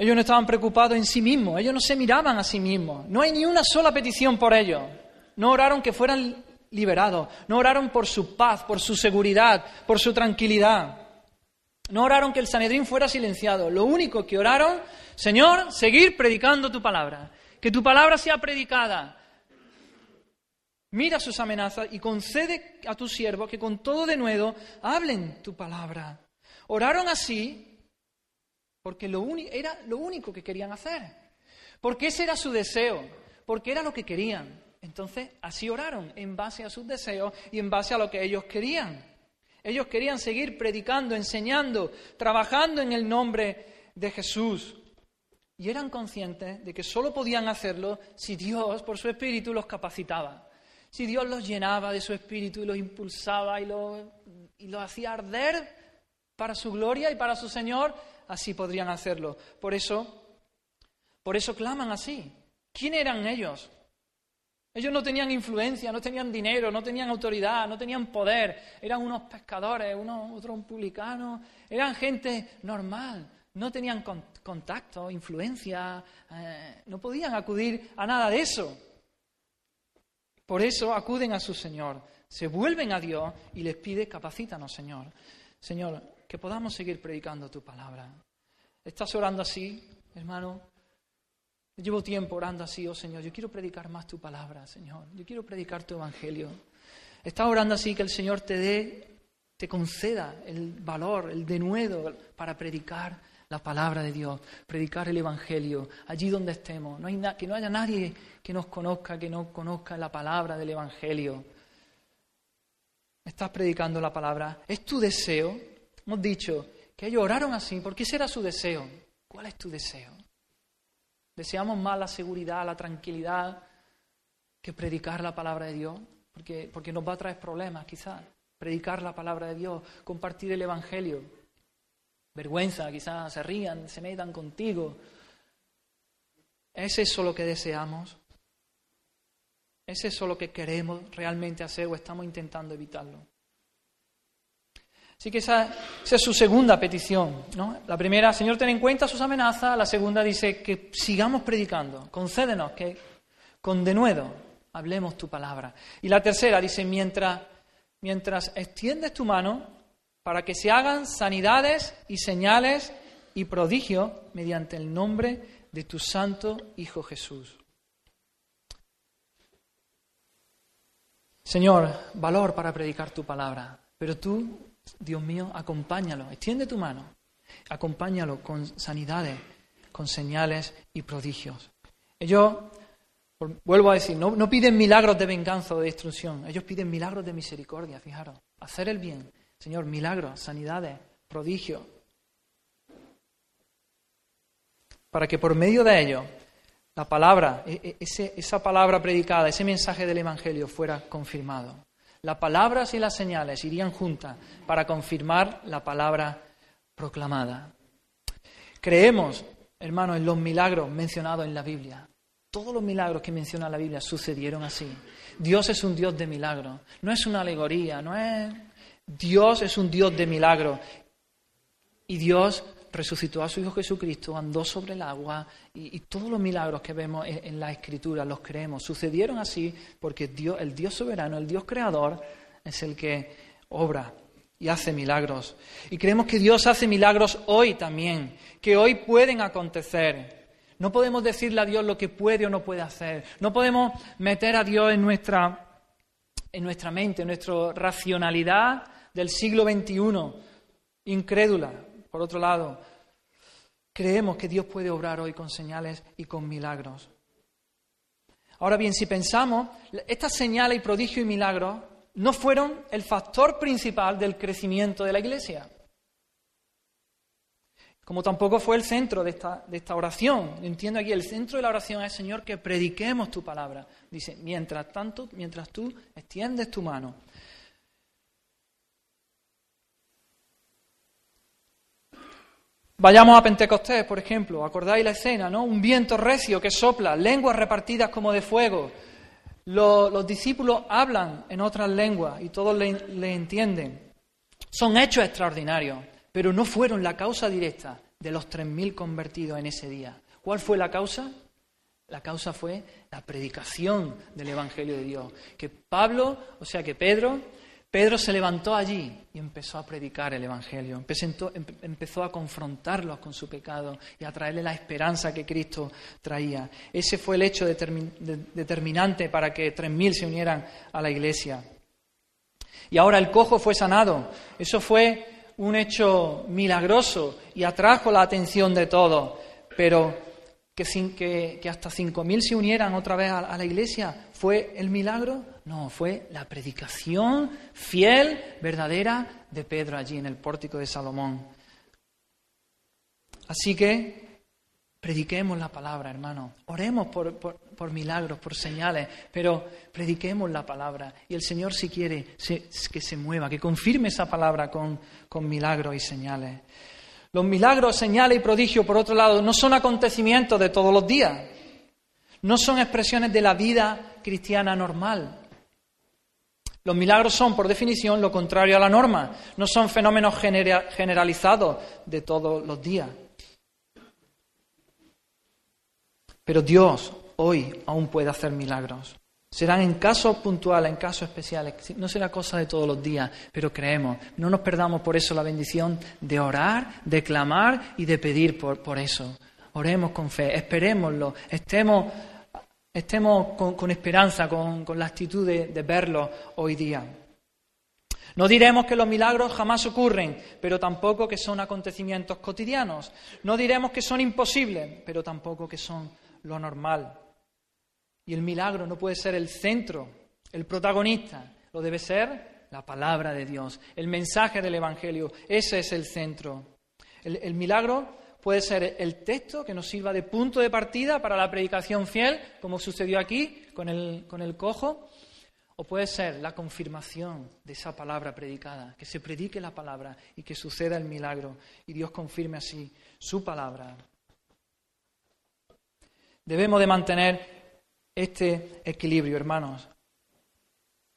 Ellos no estaban preocupados en sí mismos, ellos no se miraban a sí mismos. No hay ni una sola petición por ellos. No oraron que fueran liberados, no oraron por su paz, por su seguridad, por su tranquilidad. No oraron que el Sanedrín fuera silenciado. Lo único que oraron, Señor, seguir predicando tu palabra. Que tu palabra sea predicada. Mira sus amenazas y concede a tus siervos que con todo de nuevo hablen tu palabra. Oraron así porque lo era lo único que querían hacer. Porque ese era su deseo, porque era lo que querían. Entonces, así oraron, en base a sus deseos y en base a lo que ellos querían. Ellos querían seguir predicando, enseñando, trabajando en el nombre de Jesús. Y eran conscientes de que solo podían hacerlo si Dios, por su espíritu, los capacitaba. Si Dios los llenaba de su espíritu y los impulsaba y los, y los hacía arder para su gloria y para su Señor, así podrían hacerlo. Por eso, por eso claman así. ¿Quién eran ellos? Ellos no tenían influencia, no tenían dinero, no tenían autoridad, no tenían poder. Eran unos pescadores, unos, otros publicanos. Eran gente normal. No tenían contacto, influencia. Eh, no podían acudir a nada de eso. Por eso acuden a su Señor. Se vuelven a Dios y les pide, capacítanos, Señor. Señor, que podamos seguir predicando tu palabra. ¿Estás orando así, hermano? Llevo tiempo orando así, oh Señor, yo quiero predicar más tu palabra, Señor. Yo quiero predicar tu evangelio. Estás orando así que el Señor te dé, te conceda el valor, el denuedo para predicar la palabra de Dios, predicar el evangelio allí donde estemos. No hay que no haya nadie que nos conozca, que no conozca la palabra del evangelio. Estás predicando la palabra. ¿Es tu deseo? Hemos dicho que ellos oraron así. ¿Por qué será su deseo? ¿Cuál es tu deseo? ¿Deseamos más la seguridad, la tranquilidad que predicar la palabra de Dios? Porque, porque nos va a traer problemas, quizás. Predicar la palabra de Dios, compartir el Evangelio. Vergüenza, quizás se rían, se metan contigo. ¿Es eso lo que deseamos? ¿Es eso lo que queremos realmente hacer o estamos intentando evitarlo? Así que esa, es su segunda petición. ¿no? La primera, Señor, ten en cuenta sus amenazas. La segunda dice que sigamos predicando. Concédenos que con denuedo hablemos tu palabra. Y la tercera dice, mientras, mientras extiendes tu mano para que se hagan sanidades y señales y prodigios mediante el nombre de tu santo Hijo Jesús. Señor, valor para predicar tu palabra, pero tú Dios mío, acompáñalo, extiende tu mano, acompáñalo con sanidades, con señales y prodigios. Ellos, vuelvo a decir, no, piden milagros de venganza o de destrucción, ellos piden milagros de misericordia, fijaros, hacer el bien, Señor, milagros, sanidades, prodigios, para que por medio de ellos la palabra, e, e, esa palabra predicada, ese mensaje del Evangelio fuera confirmado. Las palabras y las señales irían juntas para confirmar la palabra proclamada. Creemos, hermanos, en los milagros mencionados en la Biblia. Todos los milagros que menciona la Biblia sucedieron así. Dios es un Dios de milagros. No es una alegoría, no es. Dios es un Dios de milagros. Y Dios resucitó a su Hijo Jesucristo, andó sobre el agua y, todos los milagros que vemos en, la Escritura los creemos. Sucedieron así porque Dios, el Dios soberano, el Dios creador, es el que obra y hace milagros. Y creemos que Dios hace milagros hoy también, que hoy pueden acontecer. No podemos decirle a Dios lo que puede o no puede hacer. No podemos meter a Dios en nuestra, en nuestra mente, en nuestra racionalidad del siglo XXI, incrédula, por otro lado, creemos que Dios puede obrar hoy con señales y con milagros. Ahora bien, si pensamos, estas señales y prodigios y milagros no fueron el factor principal del crecimiento de la Iglesia. Como tampoco fue el centro de esta, de esta oración. Entiendo aquí, el centro de la oración es, Señor, que prediquemos tu palabra. Dice, mientras tanto, mientras tú extiendes tu mano Vayamos a Pentecostés, por ejemplo, acordáis la escena, ¿no? Un viento recio que sopla, lenguas repartidas como de fuego. Los, discípulos hablan en otras lenguas y todos le, entienden. Son hechos extraordinarios, pero no fueron la causa directa de los 3.000 convertidos en ese día. ¿Cuál fue la causa? La causa fue la predicación del Evangelio de Dios. Que Pablo, o sea que Pedro, Pedro se levantó allí y empezó a predicar el Evangelio, empezó a confrontarlos con su pecado y a traerle la esperanza que Cristo traía. Ese fue el hecho determinante para que tres mil se unieran a la iglesia. Y ahora el cojo fue sanado. Eso fue un hecho milagroso y atrajo la atención de todos. Pero que, sin, que, hasta cinco mil se unieran otra vez a, la iglesia, ¿fue el milagro? No, fue la predicación fiel, verdadera de Pedro allí en el pórtico de Salomón. Así que Prediquemos la palabra, hermano. Oremos por, milagros, por señales, pero prediquemos la palabra. Y el Señor, si quiere, que se mueva, que confirme esa palabra con, con milagros y señales. Los milagros, señales y prodigios, por otro lado, no son acontecimientos de todos los días. No son expresiones de la vida cristiana normal. Los milagros son, por definición, lo contrario a la norma. No son fenómenos generalizados de todos los días. Pero Dios hoy aún puede hacer milagros. Serán en casos puntuales, en casos especiales. No será cosa de todos los días, pero creemos. No nos perdamos por eso la bendición de orar, de clamar y de pedir por, eso. Oremos con fe, esperémoslo, estemos, estemos con, esperanza, con, la actitud de, de verlo hoy día. No diremos que los milagros jamás ocurren, pero tampoco que son acontecimientos cotidianos. No diremos que son imposibles, pero tampoco que son lo normal. Y el milagro no puede ser el centro, el protagonista, lo debe ser la palabra de Dios, el mensaje del Evangelio, ese es el centro. El, milagro puede ser el texto que nos sirva de punto de partida para la predicación fiel, como sucedió aquí con el, con el cojo, o puede ser la confirmación de esa palabra predicada, que se predique la palabra y que suceda el milagro y Dios confirme así su palabra. Debemos de mantener este equilibrio, hermanos.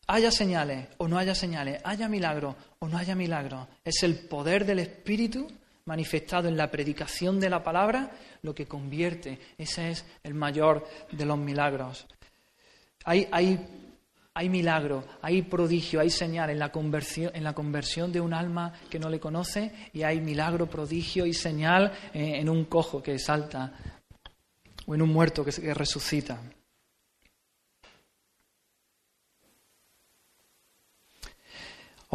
Haya señales o no haya señales, haya milagro o no haya milagro, es el poder del Espíritu manifestado en la predicación de la palabra lo que convierte. Ese es el mayor de los milagros. Hay, hay, hay milagro, hay prodigio, hay señal en la, conversión, en la conversión de un alma que no le conoce y hay milagro, prodigio y señal eh, en un cojo que salta o en un muerto que, resucita.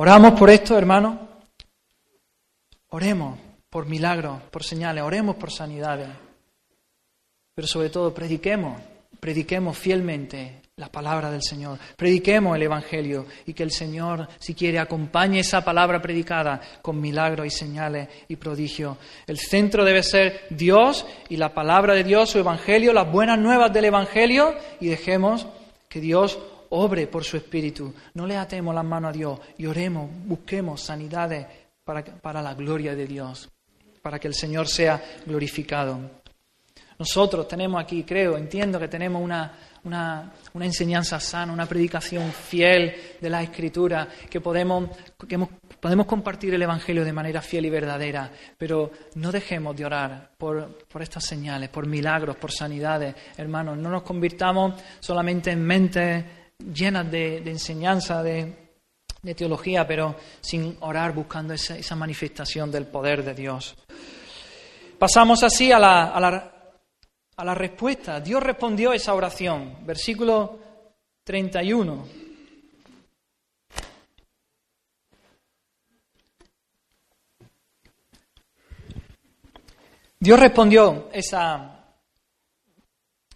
Oramos por esto, hermanos. Oremos por milagros, por señales, oremos por sanidades. Pero sobre todo, prediquemos, prediquemos fielmente la palabra del Señor. Prediquemos el Evangelio y que el Señor, si quiere, acompañe esa palabra predicada con milagros y señales y prodigios. El centro debe ser Dios y la palabra de Dios, su Evangelio, las buenas nuevas del Evangelio y dejemos que Dios obre por su Espíritu. No le atemos las manos a Dios y oremos, busquemos sanidades para, para la gloria de Dios, para que el Señor sea glorificado. Nosotros tenemos aquí, creo, entiendo que tenemos una una, enseñanza sana, una predicación fiel de la Escritura, que podemos, podemos compartir el Evangelio de manera fiel y verdadera, pero no dejemos de orar por, estas señales, por milagros, por sanidades, hermanos. No nos convirtamos solamente en mentes llenas de, enseñanza, de, teología, pero sin orar buscando esa, manifestación del poder de Dios. Pasamos así a la, a la a la respuesta. Dios respondió esa oración. Versículo 31. Dios respondió esa,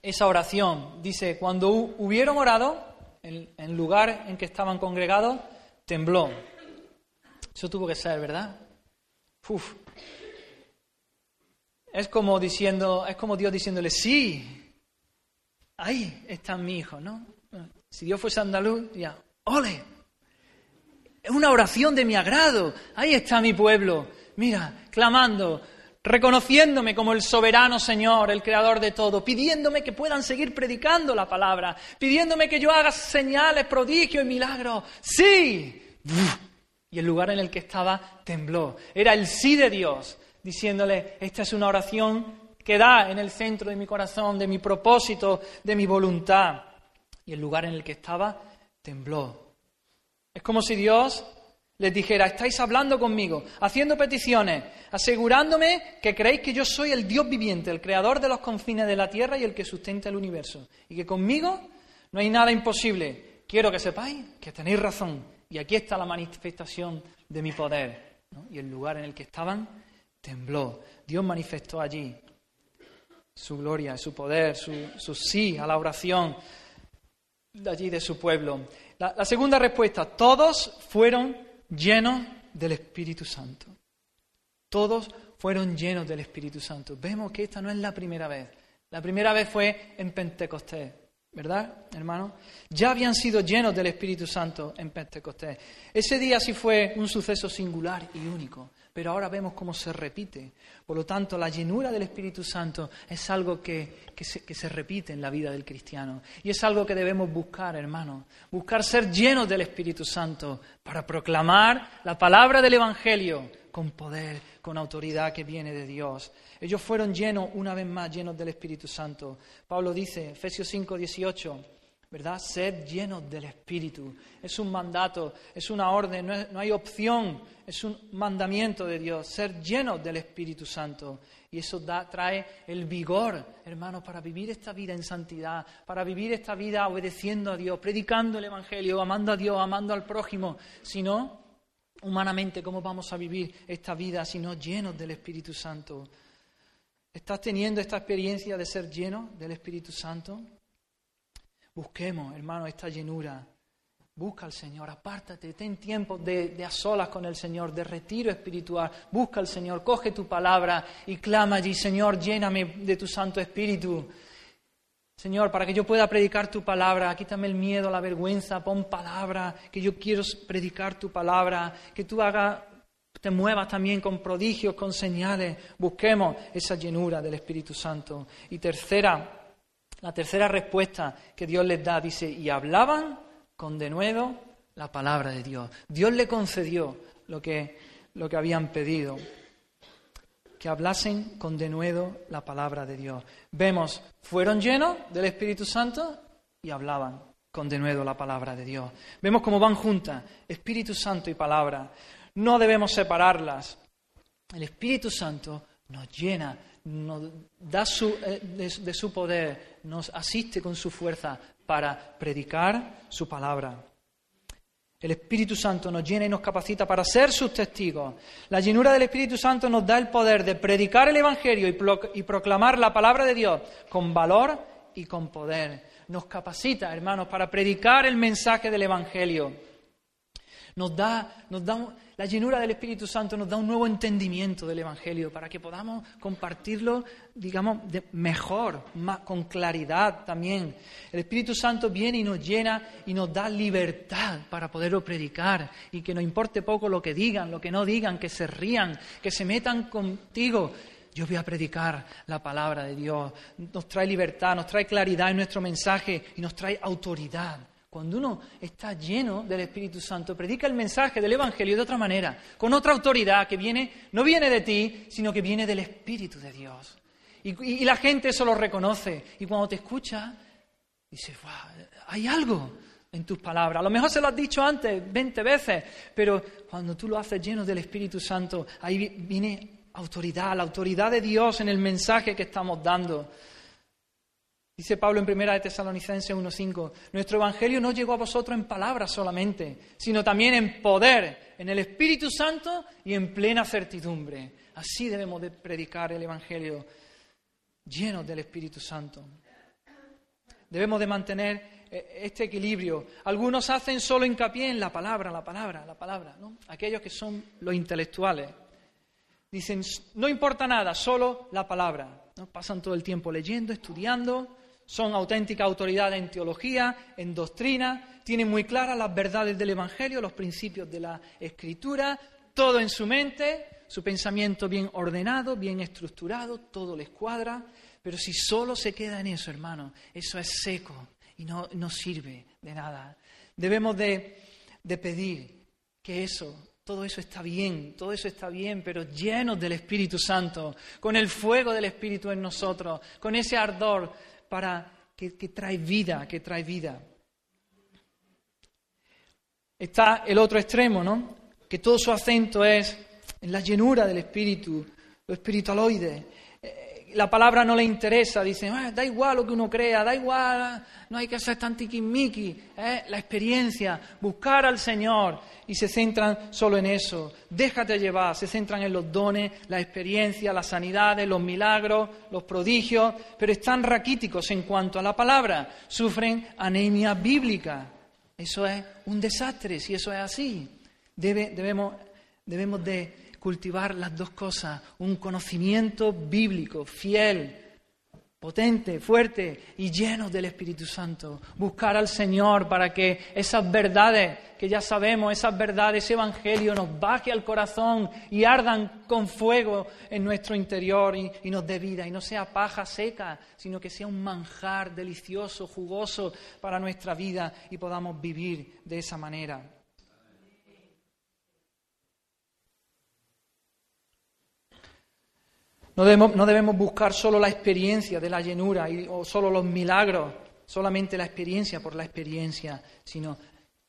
esa oración. Dice, cuando hubieron orado, en el lugar en que estaban congregados, tembló. Eso tuvo que ser, ¿verdad? Uf, es como diciendo, es como Dios diciéndole, sí, ahí está mi hijo, ¿no? Si Dios fuese andaluz, ya, ole, es una oración de mi agrado, ahí está mi pueblo, mira, clamando, reconociéndome como el soberano Señor, el creador de todo, pidiéndome que puedan seguir predicando la palabra, pidiéndome que yo haga señales, prodigios y milagros. Sí. Y el lugar en el que estaba tembló. Era el sí de Dios diciéndole, esta es una oración quedar en el centro de mi corazón, de mi propósito, de mi voluntad. Y el lugar en el que estaba tembló. Es como si Dios les dijera, estáis hablando conmigo, haciendo peticiones, asegurándome que creéis que yo soy el Dios viviente, el creador de los confines de la tierra y el que sustenta el universo. Y que conmigo no hay nada imposible. Quiero que sepáis que tenéis razón. Y aquí está la manifestación de mi poder. Y el lugar en el que estaban tembló. Dios manifestó allí su gloria, su poder, su, sí a la oración de allí de su pueblo. la segunda respuesta, todos fueron llenos del Espíritu Santo. Todos fueron llenos del Espíritu Santo. Vemos que esta no es la primera vez. La primera vez fue en Pentecostés, ¿verdad, hermano? Ya habían sido llenos del Espíritu Santo en Pentecostés. Ese día sí fue un suceso singular y único pero ahora vemos cómo se repite. Por lo tanto, la llenura del Espíritu Santo es algo que, se, repite en la vida del cristiano. Y es algo que debemos buscar, hermano. Buscar ser llenos del Espíritu Santo para proclamar la palabra del Evangelio con poder, con autoridad que viene de Dios. Ellos fueron llenos, una vez más, llenos del Espíritu Santo. Pablo dice, Efesios 5, 18, ¿verdad? Sed llenos del Espíritu. Es un mandato, es una orden, no, hay opción, es un mandamiento de Dios, ser llenos del Espíritu Santo. Y eso da, trae el vigor, hermanos, para vivir esta vida en santidad, para vivir esta vida obedeciendo a Dios, predicando el Evangelio, amando a Dios, amando al prójimo. Si no, humanamente, ¿cómo vamos a vivir esta vida si no llenos del Espíritu Santo? ¿Estás teniendo esta experiencia de ser lleno del Espíritu Santo? Busquemos, hermano, esta llenura. Busca al Señor, apártate, ten tiempo de, a solas con el Señor, de retiro espiritual. Busca al Señor, coge tu palabra y clama allí, Señor, lléname de tu Santo Espíritu. Señor, para que yo pueda predicar tu palabra, quítame el miedo, la vergüenza, pon palabra, que yo quiero predicar tu palabra, que tú hagas, te muevas también con prodigios, con señales. Busquemos esa llenura del Espíritu Santo. Y tercera, la tercera respuesta que Dios les da dice, y hablaban con denuedo la palabra de Dios. Dios le concedió lo que, lo que habían pedido, que hablasen con denuedo la palabra de Dios. Vemos, fueron llenos del Espíritu Santo y hablaban con denuedo la palabra de Dios. Vemos cómo van juntas, Espíritu Santo y palabra. No debemos separarlas. El Espíritu Santo nos llena nos da eh, de, su poder, nos asiste con su fuerza para predicar su palabra. El Espíritu Santo nos llena y nos capacita para ser sus testigos. La llenura del Espíritu Santo nos da el poder de predicar el Evangelio y, proclamar la palabra de Dios con valor y con poder. Nos capacita, hermanos, para predicar el mensaje del Evangelio. Nos da, nos da la llenura del Espíritu Santo nos da un nuevo entendimiento del Evangelio para que podamos compartirlo, digamos, mejor, con claridad también. El Espíritu Santo viene y nos llena y nos da libertad para poderlo predicar y que nos importe poco lo que digan, lo que no digan, que se rían, que se metan contigo. Yo voy a predicar la palabra de Dios. Nos trae libertad, nos trae claridad en nuestro mensaje y nos trae autoridad. Cuando uno está lleno del Espíritu Santo, predica el mensaje del Evangelio de otra manera, con otra autoridad que viene, no viene de ti, sino que viene del Espíritu de Dios. Y, la gente eso lo reconoce. Y cuando te escucha, dice, wow, hay algo en tus palabras. A lo mejor se lo has dicho antes 20 veces, pero cuando tú lo haces lleno del Espíritu Santo, ahí viene autoridad, la autoridad de Dios en el mensaje que estamos dando. Dice Pablo en primera de Tesalonicenses 1.5, nuestro Evangelio no llegó a vosotros en palabras solamente, sino también en poder, en el Espíritu Santo y en plena certidumbre. Así debemos de predicar el Evangelio, llenos del Espíritu Santo. Debemos de mantener eh, este equilibrio. Algunos hacen solo hincapié en la palabra, la palabra, la palabra, ¿no? Aquellos que son los intelectuales. Dicen, no importa nada, solo la palabra. ¿no? Pasan todo el tiempo leyendo, estudiando, son auténtica autoridad en teología, en doctrina, tienen muy claras las verdades del Evangelio, los principios de la Escritura, todo en su mente, su pensamiento bien ordenado, bien estructurado, todo les cuadra, pero si solo se queda en eso, hermano, eso es seco y no, no sirve de nada. Debemos de, de pedir que eso todo eso está bien, todo eso está bien, pero llenos del Espíritu Santo, con el fuego del Espíritu en nosotros, con ese ardor para que, que trae vida, que trae vida. Está el otro extremo, ¿no? Que todo su acento es en la llenura del Espíritu, lo espiritualoide, la palabra no le interesa, dicen, ah, da igual lo que uno crea, da igual, no hay que ser tan tiquismiqui, ¿eh? la experiencia, buscar al Señor y se centran solo en eso, déjate llevar, se centran en los dones, la experiencia, las sanidades, los milagros, los prodigios, pero están raquíticos en cuanto a la palabra, sufren anemia bíblica. Eso es un desastre, si eso es así. debemos, debemos de cultivar las dos cosas, un conocimiento bíblico, fiel, potente, fuerte y lleno del Espíritu Santo. Buscar al Señor para que esas verdades que ya sabemos, esas verdades, ese Evangelio nos baje al corazón y ardan con fuego en nuestro interior y, y nos dé vida y no sea paja seca, sino que sea un manjar delicioso, jugoso para nuestra vida y podamos vivir de esa manera. No debemos, buscar solo la experiencia de la llenura o solo los milagros, solamente la experiencia por la experiencia, sino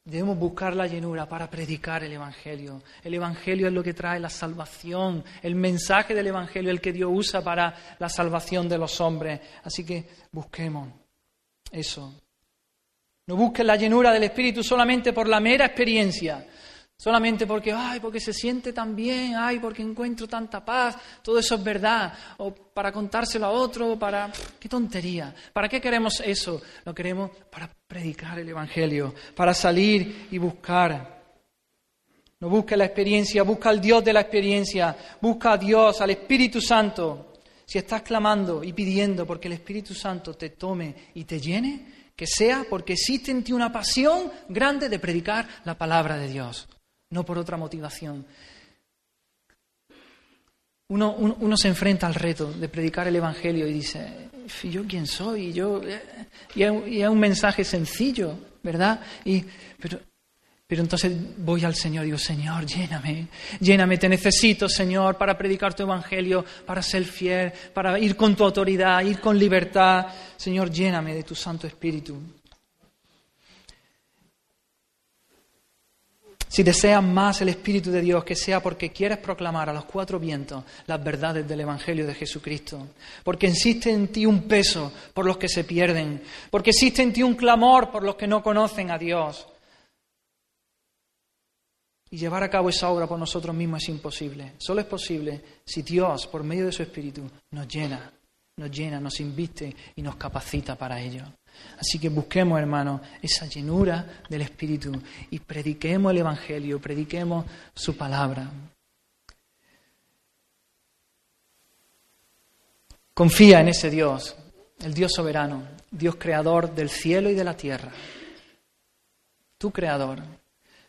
debemos buscar la llenura para predicar el Evangelio. El Evangelio es lo que trae la salvación, el mensaje del Evangelio, el que Dios usa para la salvación de los hombres. Así que busquemos eso. No busques la llenura del Espíritu solamente por la mera experiencia, Solamente porque, ay, porque se siente tan bien, ay, porque encuentro tanta paz, todo eso es verdad. O para contárselo a otro, para... ¡Qué tontería! ¿Para qué queremos eso? Lo queremos para predicar el Evangelio, para salir y buscar. No busque la experiencia, busca al Dios de la experiencia, busca a Dios, al Espíritu Santo. Si estás clamando y pidiendo porque el Espíritu Santo te tome y te llene, que sea porque existe en ti una pasión grande de predicar la palabra de Dios no por otra motivación. Uno, se enfrenta al reto de predicar el Evangelio y dice, ¿yo quién soy? Yo, y, es un mensaje sencillo, ¿verdad? Y, pero, pero entonces voy al Señor y digo, Señor, lléname, lléname, te necesito, Señor, para predicar tu Evangelio, para ser fiel, para ir con tu autoridad, ir con libertad. Señor, lléname de tu Santo Espíritu. Si deseas más el Espíritu de Dios, que sea porque quieres proclamar a los cuatro vientos las verdades del Evangelio de Jesucristo, porque existe en ti un peso por los que se pierden, porque existe en ti un clamor por los que no conocen a Dios. Y llevar a cabo esa obra por nosotros mismos es imposible. Solo es posible si Dios, por medio de su Espíritu, nos llena, nos llena, nos invite y nos capacita para ello. Así que busquemos, hermanos, esa llenura del Espíritu y prediquemos el Evangelio, prediquemos su palabra. Confía en ese Dios, el Dios soberano, Dios creador del cielo y de la tierra. Tu creador.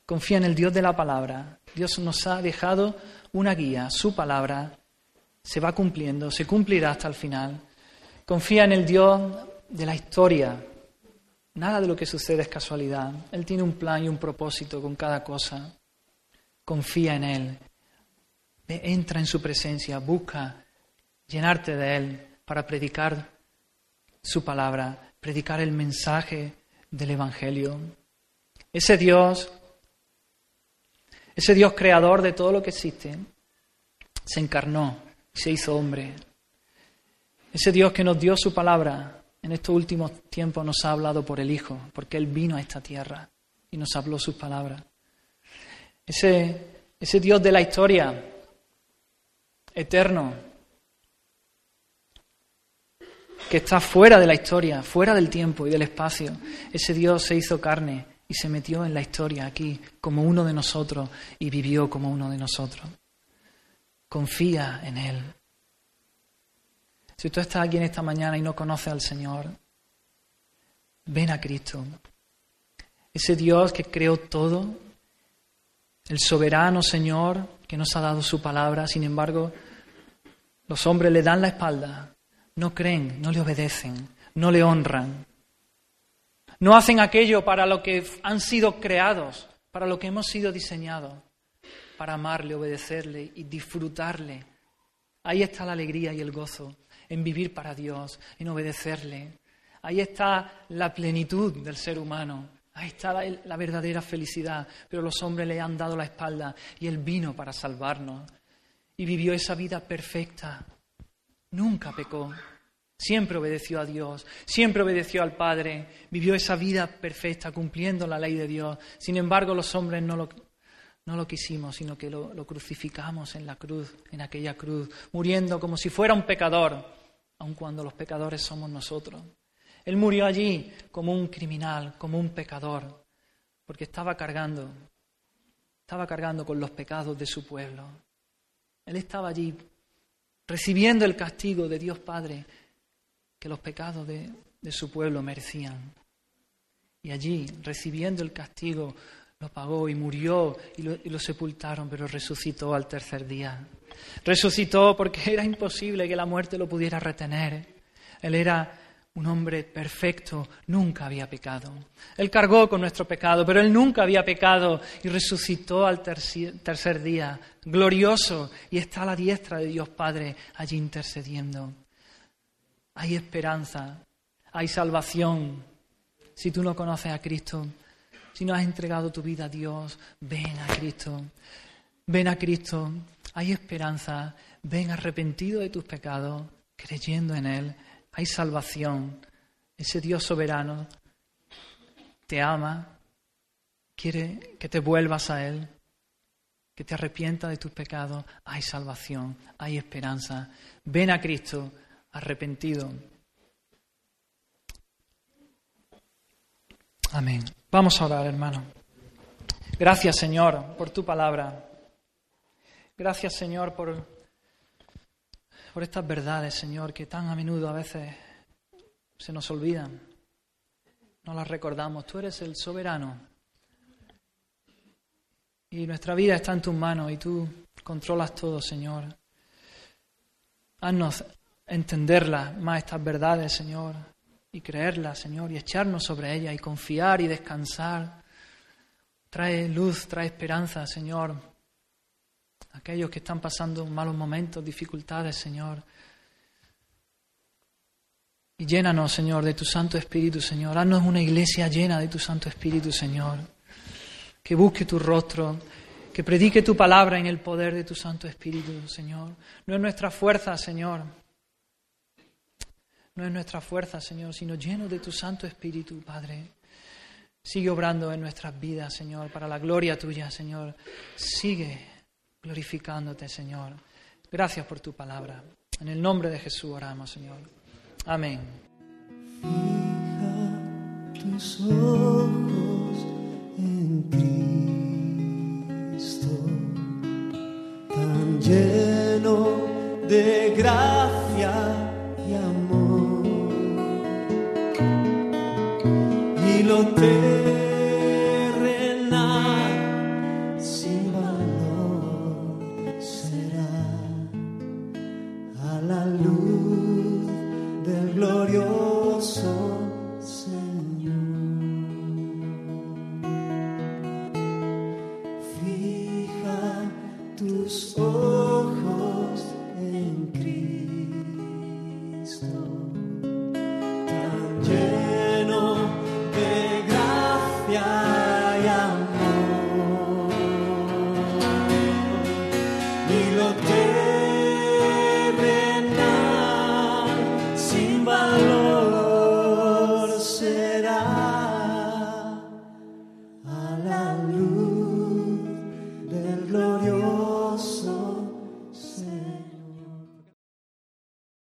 Confía en el Dios de la palabra. Dios nos ha dejado una guía, su palabra se va cumpliendo, se cumplirá hasta el final. Confía en el Dios de la historia. Nada de lo que sucede es casualidad. Él tiene un plan y un propósito con cada cosa. Confía en Él. Entra en su presencia, busca llenarte de Él para predicar su palabra, predicar el mensaje del Evangelio. Ese Dios, ese Dios creador de todo lo que existe, se encarnó se hizo hombre. Ese Dios que nos dio su palabra en estos últimos tiempos nos ha hablado por el Hijo, porque Él vino a esta tierra y nos habló sus palabras. Ese, ese Dios de la historia, eterno, que está fuera de la historia, fuera del tiempo y del espacio, ese Dios se hizo carne y se metió en la historia aquí como uno de nosotros y vivió como uno de nosotros. Confía en Él. Si tú estás aquí en esta mañana y no conoces al Señor, ven a Cristo. Ese Dios que creó todo, el soberano Señor que nos ha dado su palabra, sin embargo, los hombres le dan la espalda, no creen, no le obedecen, no le honran. No hacen aquello para lo que han sido creados, para lo que hemos sido diseñados. para amarle, obedecerle y disfrutarle. Ahí está la alegría y el gozo, en vivir para Dios, en obedecerle. Ahí está la plenitud del ser humano. Ahí está la, verdadera felicidad. Pero los hombres le han dado la espalda y Él vino para salvarnos. Y vivió esa vida perfecta. Nunca pecó. Siempre obedeció a Dios, siempre obedeció al Padre, vivió esa vida perfecta cumpliendo la ley de Dios. Sin embargo, los hombres no lo, no lo quisimos, sino que lo, crucificamos en la cruz, en aquella cruz, muriendo como si fuera un pecador, aun cuando los pecadores somos nosotros. Él murió allí como un criminal, como un pecador, porque estaba cargando, estaba cargando con los pecados de su pueblo. Él estaba allí recibiendo el castigo de Dios Padre que los pecados de, su pueblo merecían. Y allí, recibiendo el castigo, lo pagó y murió y lo, y lo, sepultaron, pero resucitó al tercer día. Resucitó porque [laughs] era imposible que la muerte lo pudiera retener. Él era un hombre perfecto, nunca había pecado. Él cargó con nuestro pecado, pero él nunca había pecado y resucitó al tercer día, glorioso, y está a la diestra de Dios Padre allí intercediendo. Hay esperanza, hay salvación. Si tú no conoces a Cristo, si no has entregado tu vida a Dios, ven a Cristo. Ven a Cristo. Hay esperanza. Ven arrepentido de tus pecados, creyendo en Él. Hay salvación. Ese Dios soberano te ama, quiere que te vuelvas a Él, que te arrepientas de tus pecados. Hay salvación, hay esperanza. Ven a Cristo arrepentido. Amén. Vamos a orar, hermano. Gracias, Señor, por tu palabra. Gracias, Señor, por, por estas verdades, Señor, que tan a menudo a veces se nos olvidan. No las recordamos. Tú eres el soberano. Y nuestra vida está en tus manos y tú controlas todo, Señor. Haznos entenderlas más estas verdades, Señor, y creerlas, Señor, y echarnos sobre ellas y confiar y descansar. Trae luz, trae esperanza, Señor. Aquellos que están pasando malos momentos, dificultades, Señor. Y llénanos, Señor, de tu Santo Espíritu, Señor. Haznos una iglesia llena de tu Santo Espíritu, Señor. Que busque tu rostro, que predique tu palabra en el poder de tu Santo Espíritu, Señor. No es nuestra fuerza, Señor, no es nuestra fuerza, Señor, sino lleno de tu Santo Espíritu, Padre. Sigue obrando en nuestras vidas, Señor, para la gloria tuya, Señor. Sigue glorificándote, Señor. Gracias por tu palabra. En el nombre de Jesús oramos, Señor. Amén. Fija tus ojos en Cristo, tan lleno de gracia lo terrenal